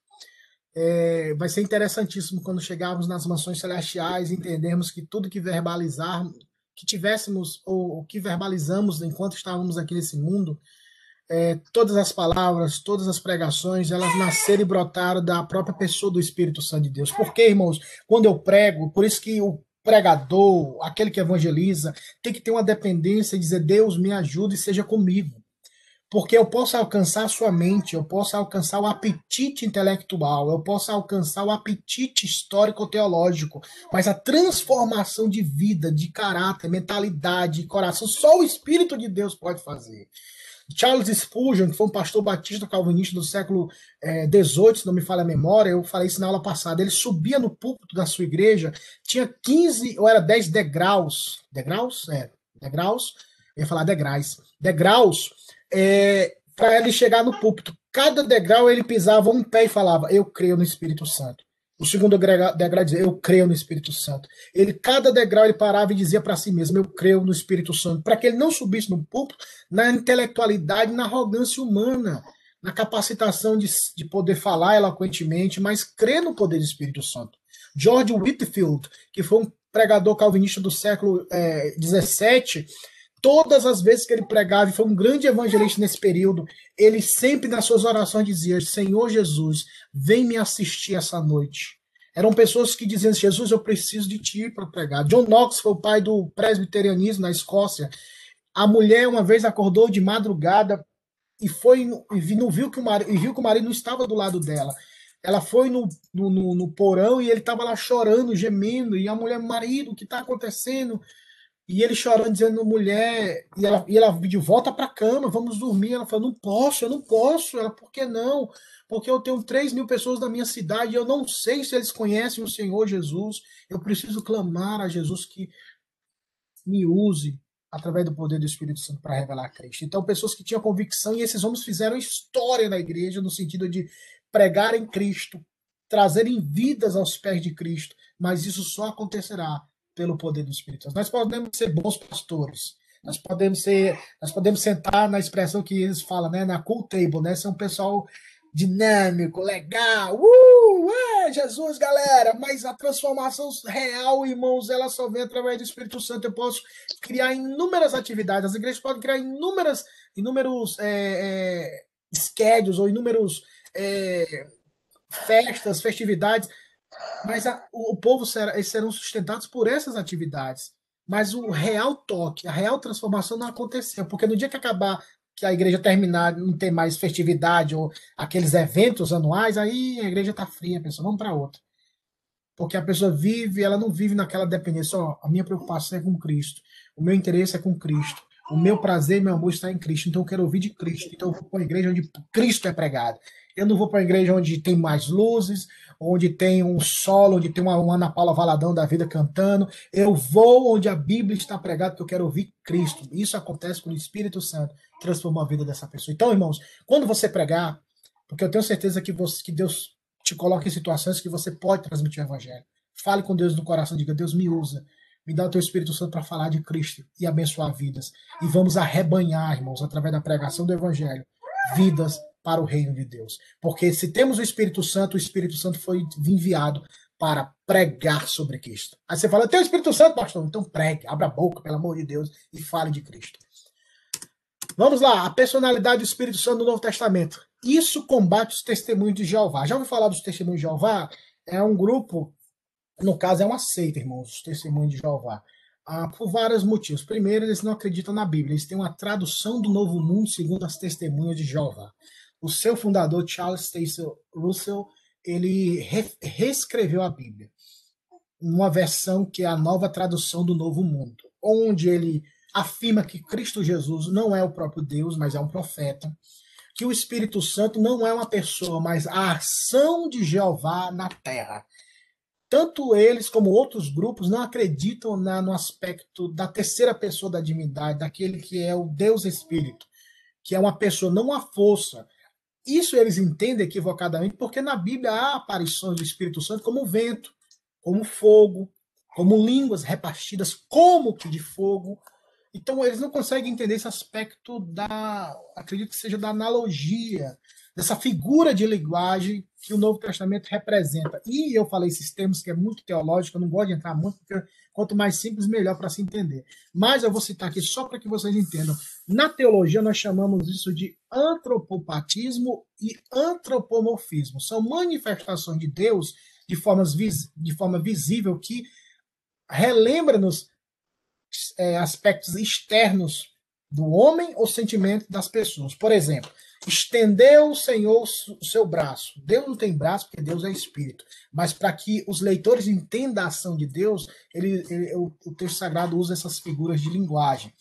É, vai ser interessantíssimo quando chegarmos nas mansões celestiais, entendermos que tudo que verbalizarmos, que tivéssemos ou, que verbalizamos enquanto estávamos aqui nesse mundo, é, todas as palavras, todas as pregações, elas nasceram e brotaram da própria pessoa do Espírito Santo de Deus. Porque, irmãos, quando eu prego, por isso que o pregador, aquele que evangeliza, tem que ter uma dependência e dizer: Deus me ajude e seja comigo porque eu posso alcançar a sua mente, eu posso alcançar o apetite intelectual, eu posso alcançar o apetite histórico-teológico, mas a transformação de vida, de caráter, mentalidade, coração, só o Espírito de Deus pode fazer. Charles Spurgeon, que foi um pastor batista calvinista do século XVIII, eh, se não me falha a memória, eu falei isso na aula passada, ele subia no púlpito da sua igreja, tinha 15 ou era 10 degraus, degraus? É, degraus, eu ia falar degraus, degraus, é, para ele chegar no púlpito. Cada degrau ele pisava um pé e falava: Eu creio no Espírito Santo. O segundo degrau dizia: Eu creio no Espírito Santo. Ele, cada degrau, ele parava e dizia para si mesmo: Eu creio no Espírito Santo. Para que ele não subisse no púlpito na intelectualidade, na arrogância humana, na capacitação de, de poder falar eloquentemente, mas crer no poder do Espírito Santo. George Whitfield, que foi um pregador calvinista do século XVII, é, todas as vezes que ele pregava, e foi um grande evangelista nesse período, ele sempre nas suas orações dizia: Senhor Jesus, vem me assistir essa noite. Eram pessoas que diziam: Jesus, eu preciso de ti para pregar. John Knox foi o pai do presbiterianismo na Escócia. A mulher uma vez acordou de madrugada e foi e não viu que o marido, e viu que o marido não estava do lado dela. Ela foi no, no, no, porão e ele estava lá chorando, gemendo, e a mulher, marido, o que está acontecendo? E ele chorando, dizendo, mulher, e ela, e ela pediu, volta para a cama, vamos dormir. Ela falou, não posso, eu não posso. Ela, por que não? Porque eu tenho 3 mil pessoas na minha cidade e eu não sei se eles conhecem o Senhor Jesus. Eu preciso clamar a Jesus que me use através do poder do Espírito Santo para revelar Cristo. Então, pessoas que tinham convicção, e esses homens fizeram história na igreja, no sentido de pregarem Cristo, trazerem vidas aos pés de Cristo, mas isso só acontecerá pelo poder do Espírito. Nós podemos ser bons pastores, nós podemos ser, nós podemos sentar na expressão que eles falam, né, na cool table, né, ser um pessoal dinâmico, legal, uh, é, Jesus, galera, mas a transformação real, irmãos, ela só vem através do Espírito Santo. Eu posso criar inúmeras atividades, as igrejas podem criar inúmeras, inúmeros é, é, schedules ou inúmeros é, festas, festividades, mas a, o, o, povo será, eles serão sustentados por essas atividades. Mas o real toque, a real transformação não aconteceu, porque no dia que acabar, que a igreja terminar, não ter mais festividade ou aqueles eventos anuais, aí a igreja está fria, a pessoa, vamos para outra. Porque a pessoa vive, ela não vive naquela dependência, ó, a minha preocupação é com Cristo, o meu interesse é com Cristo, o meu prazer e meu amor está em Cristo, então eu quero ouvir de Cristo, então eu vou para uma igreja onde Cristo é pregado. Eu não vou para uma igreja onde tem mais luzes, onde tem um solo, onde tem uma, uma Ana Paula Valadão da vida cantando. Eu vou onde a Bíblia está pregada, porque eu quero ouvir Cristo. Isso acontece quando o Espírito Santo transformou a vida dessa pessoa. Então, irmãos, quando você pregar, porque eu tenho certeza que, você, que Deus te coloca em situações que você pode transmitir o Evangelho. Fale com Deus no coração, diga: Deus me usa. Me dá o teu Espírito Santo para falar de Cristo e abençoar vidas. E vamos arrebanhar, irmãos, através da pregação do Evangelho, vidas para o reino de Deus. Porque se temos o Espírito Santo, o Espírito Santo foi enviado para pregar sobre Cristo. Aí você fala, tem o Espírito Santo, pastor? Então pregue, abra a boca, pelo amor de Deus, e fale de Cristo. Vamos lá, a personalidade do Espírito Santo no Novo Testamento. Isso combate os testemunhos de Jeová. Já ouviu falar dos testemunhos de Jeová? É um grupo, no caso é uma seita, irmãos, os testemunhos de Jeová. Ah, por vários motivos. Primeiro, eles não acreditam na Bíblia, eles têm uma tradução do Novo Mundo segundo as testemunhas de Jeová o seu fundador, Charles Taze Russell, ele re reescreveu a Bíblia numa versão que é a nova tradução do Novo Mundo, onde ele afirma que Cristo Jesus não é o próprio Deus, mas é um profeta, que o Espírito Santo não é uma pessoa, mas a ação de Jeová na terra. Tanto eles como outros grupos não acreditam na, no aspecto da terceira pessoa da divindade, daquele que é o Deus Espírito, que é uma pessoa, não uma força, isso eles entendem equivocadamente porque na Bíblia há aparições do Espírito Santo como vento, como fogo, como línguas repartidas como que de fogo. Então eles não conseguem entender esse aspecto da, acredito que seja da analogia, dessa figura de linguagem que o Novo Testamento representa. E eu falei esses termos que é muito teológico, eu não gosto de entrar muito, porque quanto mais simples, melhor para se entender. Mas eu vou citar aqui só para que vocês entendam. Na teologia, nós chamamos isso de antropopatismo e antropomorfismo. São manifestações de Deus de, formas de forma visível que relembra-nos é, aspectos externos do homem ou sentimento das pessoas. Por exemplo, Estendeu o Senhor o seu braço. Deus não tem braço porque Deus é espírito. Mas para que os leitores entendam a ação de Deus, ele, ele, o, o texto sagrado usa essas figuras de linguagem.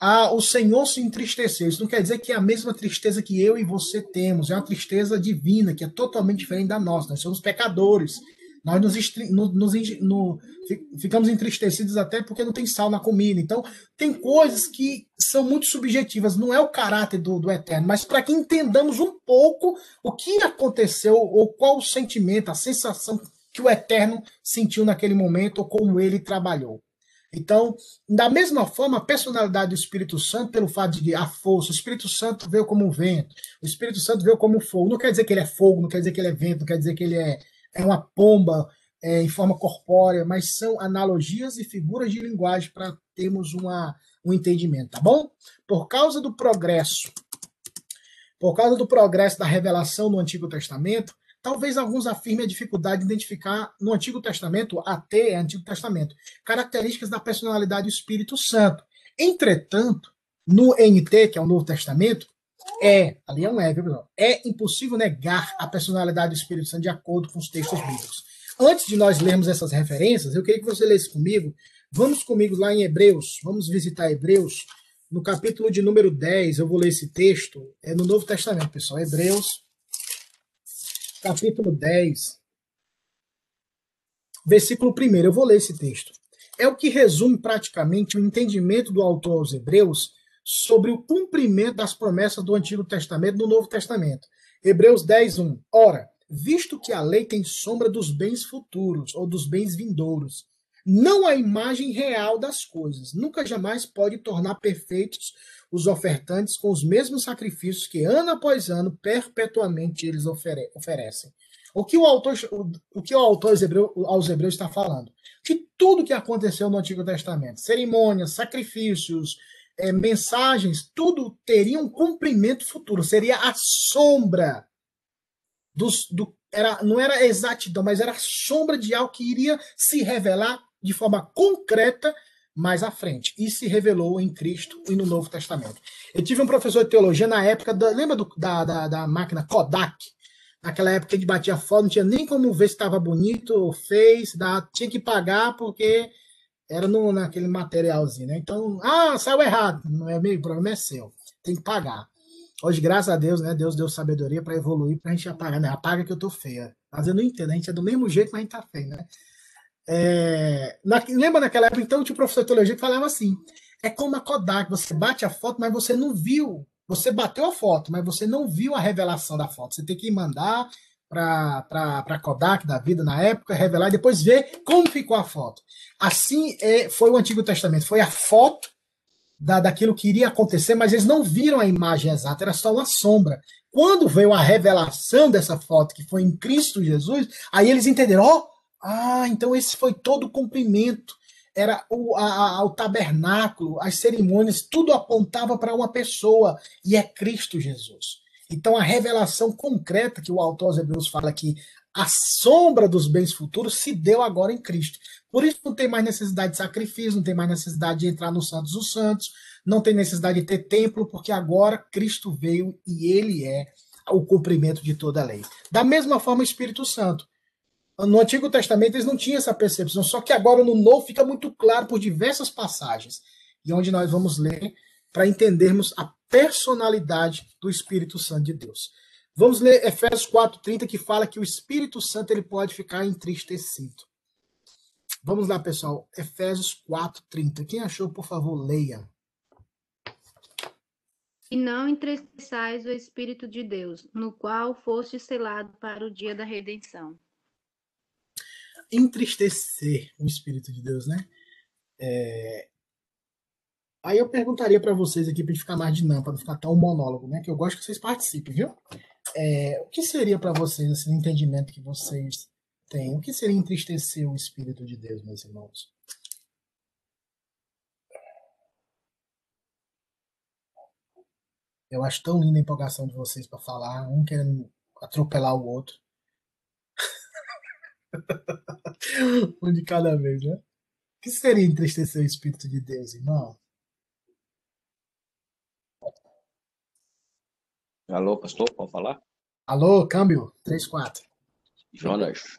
Ah, o Senhor se entristeceu. Isso não quer dizer que é a mesma tristeza que eu e você temos. É uma tristeza divina, que é totalmente diferente da nossa. Nós somos pecadores. Nós nos, nos, no, ficamos entristecidos até porque não tem sal na comida. Então, tem coisas que são muito subjetivas, não é o caráter do, do eterno, mas para que entendamos um pouco o que aconteceu, ou qual o sentimento, a sensação que o eterno sentiu naquele momento, ou como ele trabalhou. Então, da mesma forma, a personalidade do Espírito Santo, pelo fato de a força, o Espírito Santo veio como um vento, o Espírito Santo veio como fogo. Não quer dizer que ele é fogo, não quer dizer que ele é vento, não quer dizer que ele é é uma pomba é, em forma corpórea, mas são analogias e figuras de linguagem para termos uma, o entendimento, tá bom? Por causa do progresso, por causa do progresso da revelação no Antigo Testamento, talvez alguns afirmem a dificuldade de identificar no Antigo Testamento, até Antigo Testamento, características da personalidade do Espírito Santo. Entretanto, no NT, que é o Novo Testamento, é, ali é um é, viu, pessoal? É impossível negar a personalidade do Espírito Santo de acordo com os textos bíblicos. Antes de nós lermos essas referências, eu queria que você lesse comigo. Vamos comigo lá em Hebreus, vamos visitar Hebreus, no capítulo de número 10, eu vou ler esse texto, é no Novo Testamento, pessoal. Hebreus, capítulo 10, versículo 1. Eu vou ler esse texto. É o que resume praticamente o entendimento do autor aos Hebreus sobre o cumprimento das promessas do Antigo Testamento no Novo Testamento. Hebreus 10, 1. Ora, visto que a lei tem sombra dos bens futuros ou dos bens vindouros, não a imagem real das coisas, nunca jamais pode tornar perfeitos os ofertantes com os mesmos sacrifícios que ano após ano perpetuamente eles ofere oferecem. O que o autor, o, o que o autor aos hebreus, aos hebreus está falando? De tudo que aconteceu no Antigo Testamento, cerimônias, sacrifícios, é, mensagens, tudo teria um cumprimento futuro, seria a sombra dos, do, era, não era exatidão, mas era a sombra de algo que iria se revelar de forma concreta mais à frente. E se revelou em Cristo e no Novo Testamento. Eu tive um professor de teologia na época, da, lembra do, da, da, da, máquina Kodak? Naquela época gente batia foto, não tinha nem como ver se estava bonito ou feio, tinha que pagar porque era no, naquele materialzinho, né? Então, ah, saiu errado. Não é meu, o problema é seu. Tem que pagar. Hoje, graças a Deus, né? Deus deu sabedoria para evoluir, para a gente apagar, né? Apaga que eu tô feia. Mas eu não entendo, a gente é do mesmo jeito, mas a gente tá feio, né? É, na, lembra naquela época, então, tinha o professor de teologia que falava assim: é como a Kodak, você bate a foto, mas você não viu. Você bateu a foto, mas você não viu a revelação da foto. Você tem que mandar para a Kodak da vida na época, revelar e depois ver como ficou a foto. Assim é, foi o Antigo Testamento, foi a foto da, daquilo que iria acontecer, mas eles não viram a imagem exata, era só uma sombra. Quando veio a revelação dessa foto, que foi em Cristo Jesus, aí eles entenderam, ó, oh, ah, então esse foi todo o cumprimento. Era o, a, a, o tabernáculo, as cerimônias, tudo apontava para uma pessoa, e é Cristo Jesus. Então, a revelação concreta que o autor aos Hebreus fala aqui, a sombra dos bens futuros se deu agora em Cristo. Por isso não tem mais necessidade de sacrifício, não tem mais necessidade de entrar no Santos dos Santos, não tem necessidade de ter templo, porque agora Cristo veio e ele é o cumprimento de toda a lei. Da mesma forma, o Espírito Santo. No Antigo Testamento eles não tinham essa percepção, só que agora no Novo fica muito claro por diversas passagens, e onde nós vamos ler para entendermos a personalidade do Espírito Santo de Deus. Vamos ler Efésios 4:30 que fala que o Espírito Santo ele pode ficar entristecido. Vamos lá, pessoal. Efésios 4:30. Quem achou, por favor, leia. E não entristeçais o Espírito de Deus, no qual foste selado para o dia da redenção. Entristecer o Espírito de Deus, né? É, Aí eu perguntaria para vocês aqui, para ficar mais dinâmico, para não ficar tão monólogo, né? Que eu gosto que vocês participem, viu? É, o que seria para vocês, assim, no entendimento que vocês têm? O que seria entristecer o Espírito de Deus, meus irmãos? Eu acho tão linda a empolgação de vocês para falar, um querendo atropelar o outro. um de cada vez, né? O que seria entristecer o Espírito de Deus, irmão? Alô, pastor, pode falar? Alô, câmbio, 3-4. Jonas.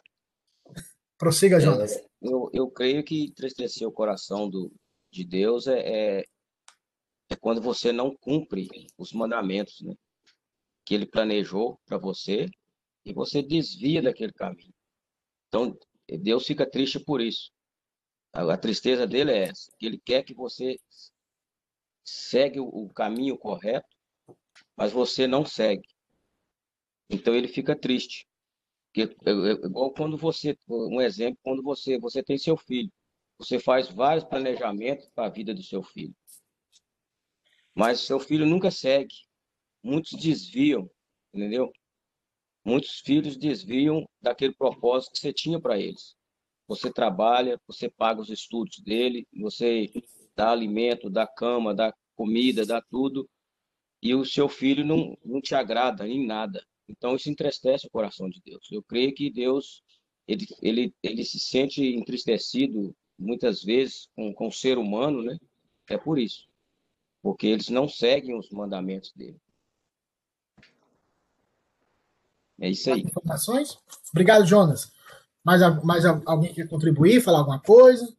Prossiga, Jonas. É, eu, eu creio que entristecer o coração do, de Deus é, é, é quando você não cumpre os mandamentos né, que ele planejou para você e você desvia daquele caminho. Então, Deus fica triste por isso. A, a tristeza dele é essa, que ele quer que você segue o, o caminho correto mas você não segue. Então ele fica triste. É, é igual quando você, um exemplo, quando você, você tem seu filho, você faz vários planejamentos para a vida do seu filho. Mas seu filho nunca segue. Muitos desviam, entendeu? Muitos filhos desviam daquele propósito que você tinha para eles. Você trabalha, você paga os estudos dele, você dá alimento, dá cama, dá comida, dá tudo, e o seu filho não, não te agrada em nada. Então isso entristece o coração de Deus. Eu creio que Deus ele, ele, ele se sente entristecido muitas vezes com, com o ser humano, né? É por isso. Porque eles não seguem os mandamentos dele. É isso aí. Obrigado, Jonas. Mais, mais alguém quer contribuir, falar alguma coisa?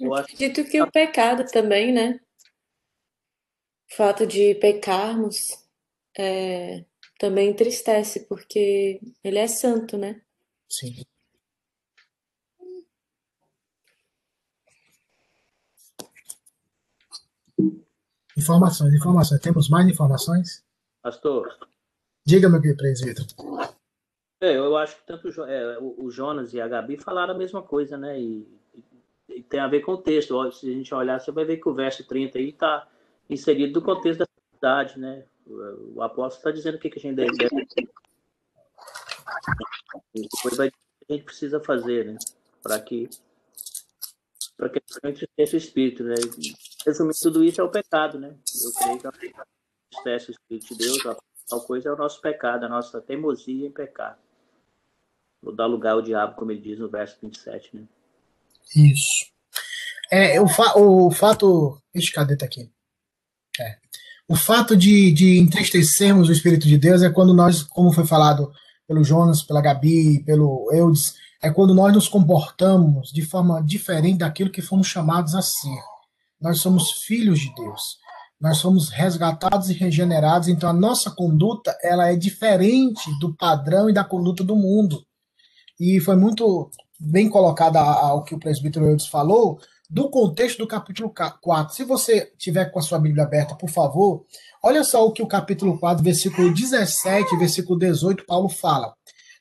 Eu acredito que o pecado também, né? O fato de pecarmos é, também entristece, porque ele é santo, né? Sim. Informações, informações. Temos mais informações? Pastor. Diga, meu querido presbítero. É, eu acho que tanto é, o Jonas e a Gabi falaram a mesma coisa, né? E, tem a ver com o texto. Se a gente olhar, você vai ver que o verso 30 aí está inserido no contexto da cidade, né? O, apóstolo está dizendo o que, que a gente deve. Depois vai a gente precisa fazer, né? Para que para que a gente entristeça o espírito, né? Resumindo tudo isso é o pecado, né? Eu creio que entristece o espírito de Deus, a tal coisa é o nosso pecado, a nossa teimosia em pecado. Vou dar lugar ao diabo, como ele diz no verso 27, né? Isso. É, o, fa o fato. Ixi, cadê tá aqui? É. O fato de, de entristecermos o Espírito de Deus é quando nós, como foi falado pelo Jonas, pela Gabi, pelo Eudes, é quando nós nos comportamos de forma diferente daquilo que fomos chamados a ser. Nós somos filhos de Deus. Nós somos resgatados e regenerados, então a nossa conduta ela é diferente do padrão e da conduta do mundo. E foi muito bem colocado ao que o presbítero Eudes falou, do contexto do capítulo 4. Se você tiver com a sua Bíblia aberta, por favor, olha só o que o capítulo 4, versículo 17 versículo 18, Paulo fala.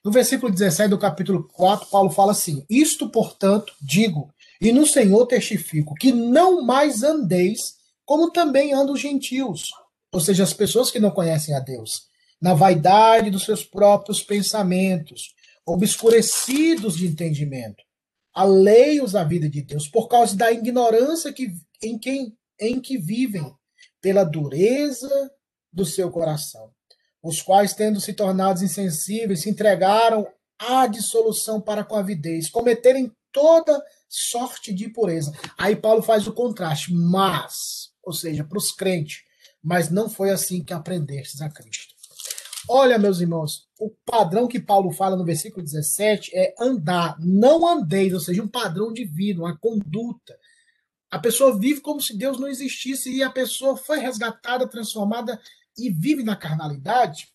No versículo 17 do capítulo 4, Paulo fala assim: Isto, portanto, digo, e no Senhor testifico, que não mais andeis como também andam os gentios, ou seja, as pessoas que não conhecem a Deus, na vaidade dos seus próprios pensamentos, obscurecidos de entendimento, alheios à vida de Deus, por causa da ignorância que, em, quem, em que vivem, pela dureza do seu coração os quais, tendo se tornado insensíveis, se entregaram à dissolução para com avidez, cometerem toda sorte de impureza. Aí Paulo faz o contraste, mas, ou seja, para os crentes, mas não foi assim que aprendestes a Cristo. Olha, meus irmãos, o padrão que Paulo fala no versículo 17 é andar, não andeis, ou seja, um padrão divino, uma conduta. A pessoa vive como se Deus não existisse e a pessoa foi resgatada, transformada e vive na carnalidade,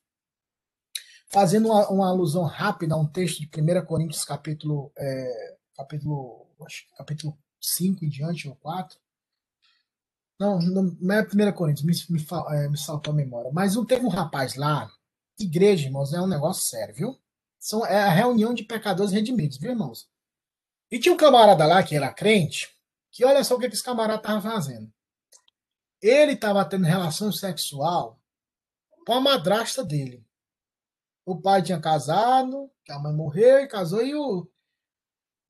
fazendo uma, uma alusão rápida a um texto de 1 Coríntios, capítulo, é, capítulo, acho, capítulo 5 em diante, ou 4. Não, não é 1 Coríntios, me, me, é, me saltou a memória. Mas não teve um rapaz lá, igreja, irmãos, é um negócio sério, viu? São, é a reunião de pecadores redimidos, viu, irmãos? E tinha um camarada lá que era crente, que olha só o que esse camarada estava fazendo. Ele estava tendo relação sexual com a madrasta dele. O pai tinha casado, a mãe morreu e casou, e o,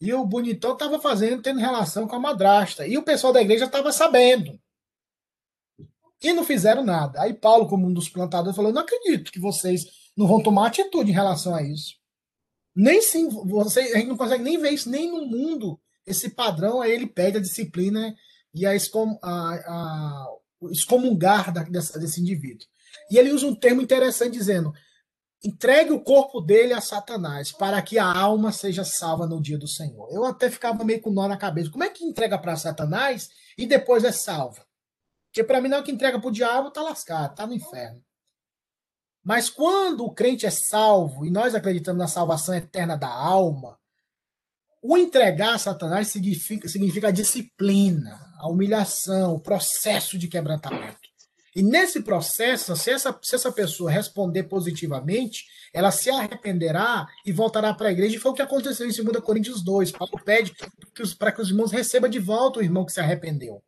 e o bonitão estava fazendo, tendo relação com a madrasta. E o pessoal da igreja estava sabendo. E não fizeram nada. Aí Paulo, como um dos plantadores, falou: não acredito que vocês não vão tomar atitude em relação a isso. Nem sim, você, a gente não consegue nem ver isso nem no mundo. Esse padrão, aí ele pede a disciplina e a, excom, a, a excomungar da, desse, desse indivíduo. E ele usa um termo interessante dizendo: entregue o corpo dele a Satanás para que a alma seja salva no dia do Senhor. Eu até ficava meio com nó na cabeça. Como é que entrega para Satanás e depois é salva? Porque para mim não é que entrega para o diabo, tá lascado, tá no inferno. Mas quando o crente é salvo e nós acreditamos na salvação eterna da alma, o entregar a Satanás significa, significa a disciplina, a humilhação, o processo de quebrantamento. E nesse processo, se essa, se essa pessoa responder positivamente, ela se arrependerá e voltará para a igreja. E foi o que aconteceu em 2 Coríntios 2. Paulo pede para que os irmãos recebam de volta o irmão que se arrependeu.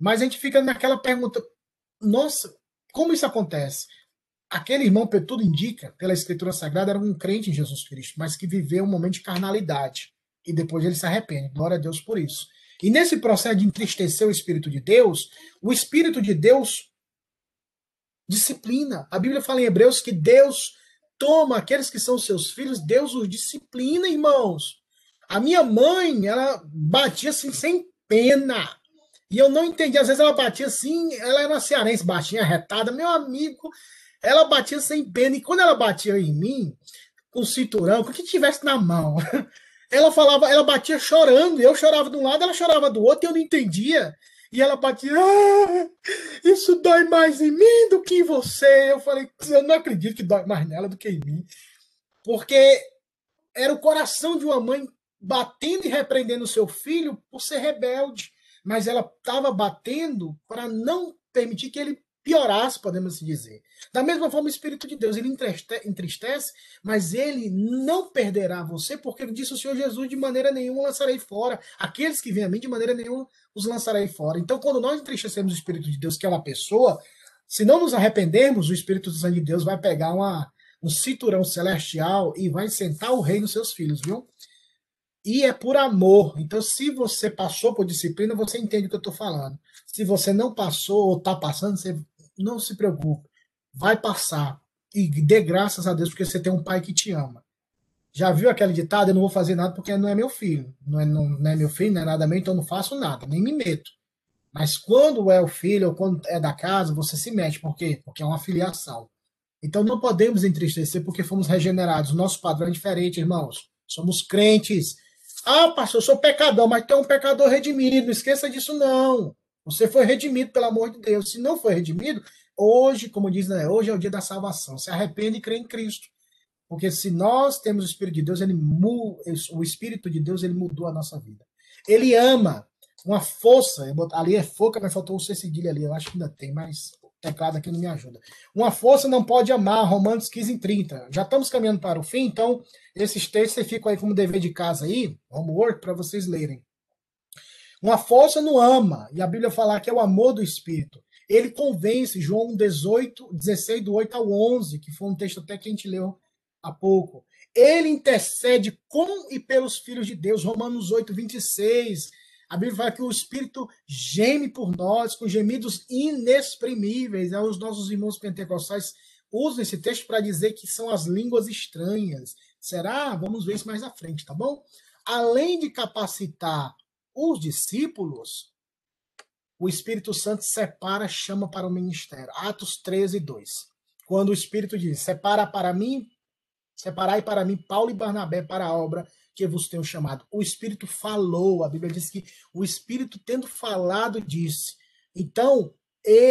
Mas a gente fica naquela pergunta: nossa, como isso acontece? Aquele irmão, tudo indica, pela Escritura Sagrada, era um crente em Jesus Cristo, mas que viveu um momento de carnalidade. e depois ele se arrepende. Glória a Deus por isso. E nesse processo de entristecer o Espírito de Deus, o Espírito de Deus disciplina. A Bíblia fala em Hebreus que Deus toma aqueles que são seus filhos, Deus os disciplina, irmãos. A minha mãe, ela batia assim sem pena. E eu não entendi. Às vezes ela batia assim, ela era cearense, baixinha, retada. Meu amigo, ela batia sem pena. E quando ela batia em mim, com o cinturão, com o que tivesse na mão, ela falava, ela batia chorando. Eu chorava de um lado, ela chorava do outro, eu não entendia. E ela batia, ah, isso dói mais em mim do que em você. Eu falei, eu não acredito que dói mais nela do que em mim. Porque era o coração de uma mãe batendo e repreendendo o seu filho por ser rebelde. Mas ela estava batendo para não permitir que ele piorasse, podemos assim dizer. Da mesma forma, o Espírito de Deus, ele entristece, mas ele não perderá você, porque ele disse o Senhor Jesus, de maneira nenhuma lançarei fora. Aqueles que vêm a mim, de maneira nenhuma os lançarei fora. Então, quando nós entristecemos o Espírito de Deus, que é uma pessoa, se não nos arrependermos, o Espírito Santo de Deus vai pegar uma, um cinturão celestial e vai sentar o rei nos seus filhos, viu? E é por amor. Então, se você passou por disciplina, você entende o que eu estou falando. Se você não passou ou está passando, você não se preocupe, vai passar. E dê graças a Deus porque você tem um pai que te ama. Já viu aquele ditado? Eu não vou fazer nada porque não é meu filho. Não é, não, não é meu filho, não é nada meu, então eu não faço nada, nem me meto. Mas quando é o filho ou quando é da casa, você se mete. Por quê? Porque é uma filiação. Então não podemos entristecer porque fomos regenerados. O nosso padrão é diferente, irmãos. Somos crentes. Ah, pastor, eu sou pecador, mas tem um pecador redimido. Não esqueça disso, não. Você foi redimido pelo amor de Deus. Se não foi redimido, hoje, como diz, né, hoje é o dia da salvação. Se arrepende e crê em Cristo. Porque se nós temos o Espírito de Deus, ele o Espírito de Deus ele mudou a nossa vida. Ele ama uma força. Ali é foca, mas faltou o C cedilha ali. Eu acho que ainda tem, mas teclado aqui não me ajuda. Uma força não pode amar. Romanos 15 e 30. Já estamos caminhando para o fim, então esses textos ficam aí como dever de casa aí, homework, para vocês lerem. Uma força não ama, e a Bíblia fala que é o amor do Espírito. Ele convence, João 18, 16, do 8 ao 11, que foi um texto até que a gente leu há pouco. Ele intercede com e pelos filhos de Deus, Romanos 8, 26. A Bíblia fala que o Espírito geme por nós com gemidos inexprimíveis. Os nossos irmãos pentecostais usam esse texto para dizer que são as línguas estranhas. Será? Vamos ver isso mais à frente, tá bom? Além de capacitar os discípulos, o Espírito Santo separa, chama para o ministério. Atos 13, 2. Quando o Espírito diz: Separa para mim, separai para mim Paulo e Barnabé para a obra que vos tenho chamado. O Espírito falou, a Bíblia diz que o Espírito, tendo falado, disse. Então,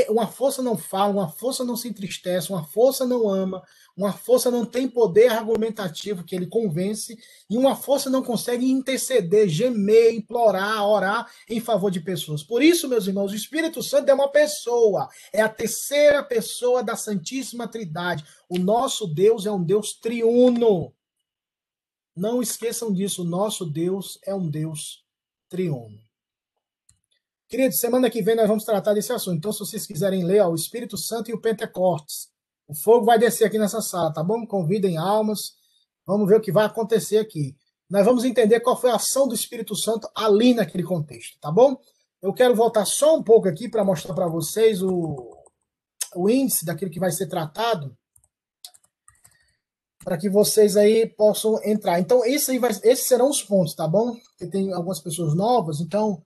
uma força não fala, uma força não se entristece, uma força não ama, uma força não tem poder argumentativo que ele convence, e uma força não consegue interceder, gemer, implorar, orar em favor de pessoas. Por isso, meus irmãos, o Espírito Santo é uma pessoa, é a terceira pessoa da Santíssima Trindade. O nosso Deus é um Deus triuno. Não esqueçam disso, nosso Deus é um Deus triuno. Queridos, semana que vem nós vamos tratar desse assunto. Então, se vocês quiserem ler, ó, o Espírito Santo e o Pentecostes. O fogo vai descer aqui nessa sala, tá bom? Convidem almas. Vamos ver o que vai acontecer aqui. Nós vamos entender qual foi a ação do Espírito Santo ali naquele contexto, tá bom? Eu quero voltar só um pouco aqui para mostrar para vocês o, o índice daquilo que vai ser tratado, para que vocês aí possam entrar. Então, esse vai, esses serão os pontos, tá bom? Porque tem algumas pessoas novas, então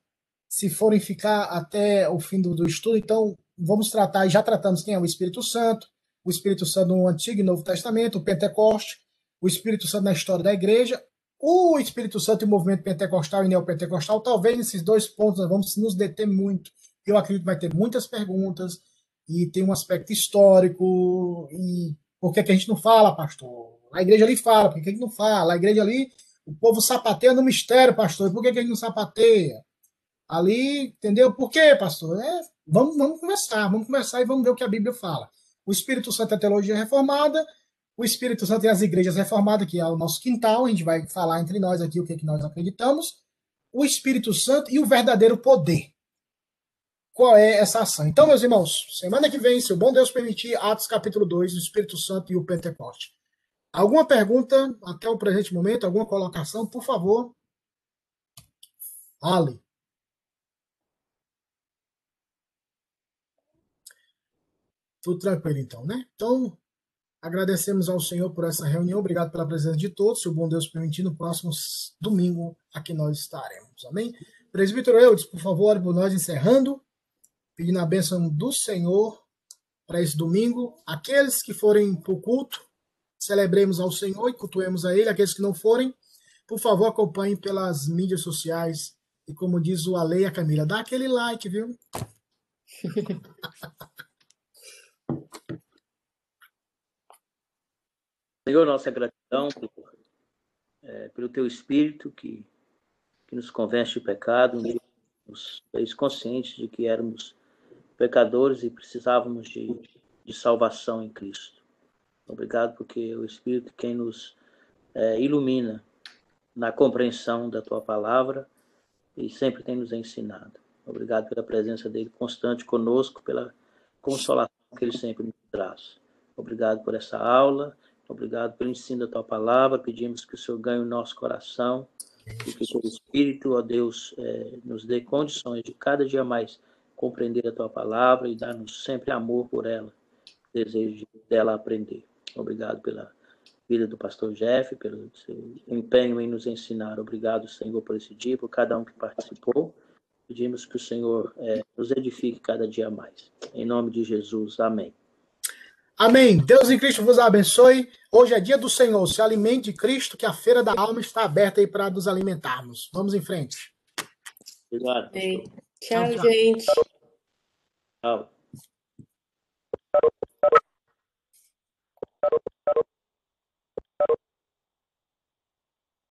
se forem ficar até o fim do, do estudo, então vamos tratar, já tratamos quem é o Espírito Santo, o Espírito Santo no Antigo e Novo Testamento, o Pentecoste, o Espírito Santo na história da igreja, o Espírito Santo e o movimento pentecostal e neopentecostal, talvez nesses dois pontos nós vamos nos deter muito. Eu acredito que vai ter muitas perguntas e tem um aspecto histórico e por que, que a gente não fala, pastor? A igreja ali fala, por que, que a gente não fala? A igreja ali, o povo sapateia no mistério, pastor, por que, que a gente não sapateia? ali, entendeu? Por quê, pastor? É, vamos, vamos conversar, vamos conversar e vamos ver o que a Bíblia fala. O Espírito Santo é a teologia reformada, o Espírito Santo é as igrejas reformadas, que é o nosso quintal, a gente vai falar entre nós aqui o que, é que nós acreditamos, o Espírito Santo e o verdadeiro poder. Qual é essa ação? Então, meus irmãos, semana que vem, se o bom Deus permitir, Atos capítulo 2, o Espírito Santo e o Pentecoste. Alguma pergunta até o presente momento? Alguma colocação, por favor? Ali. Tudo tranquilo, então, né? Então, agradecemos ao Senhor por essa reunião. Obrigado pela presença de todos. Se o bom Deus permitir, no próximo domingo aqui nós estaremos. Amém? Presbítero Eudes, por favor, por nós encerrando, pedindo a bênção do Senhor para esse domingo. Aqueles que forem para o culto, celebremos ao Senhor e cultuemos a Ele. Aqueles que não forem, por favor, acompanhem pelas mídias sociais. E como diz o Ale Camila, dá aquele like, viu? Senhor, nossa gratidão por, é, pelo teu Espírito que, que nos convence de pecado, nos fez conscientes de que éramos pecadores e precisávamos de, de salvação em Cristo. Obrigado porque o Espírito quem nos é, ilumina na compreensão da tua palavra e sempre tem nos ensinado. Obrigado pela presença dele constante conosco, pela consolação que ele sempre nos traz. Obrigado por essa aula Obrigado pelo ensino da tua palavra. Pedimos que o Senhor ganhe o nosso coração e que o Espírito, ó Deus, é, nos dê condições de cada dia mais compreender a tua palavra e dar-nos sempre amor por ela, desejo dela aprender. Obrigado pela vida do pastor Jeff, pelo seu empenho em nos ensinar. Obrigado, Senhor, por esse dia, por cada um que participou. Pedimos que o Senhor é, nos edifique cada dia mais. Em nome de Jesus, amém. Amém. Deus em Cristo vos abençoe. Hoje é dia do Senhor. Se alimente de Cristo, que a feira da alma está aberta aí para nos alimentarmos. Vamos em frente. Obrigado. Tchau, tchau, gente. Oh.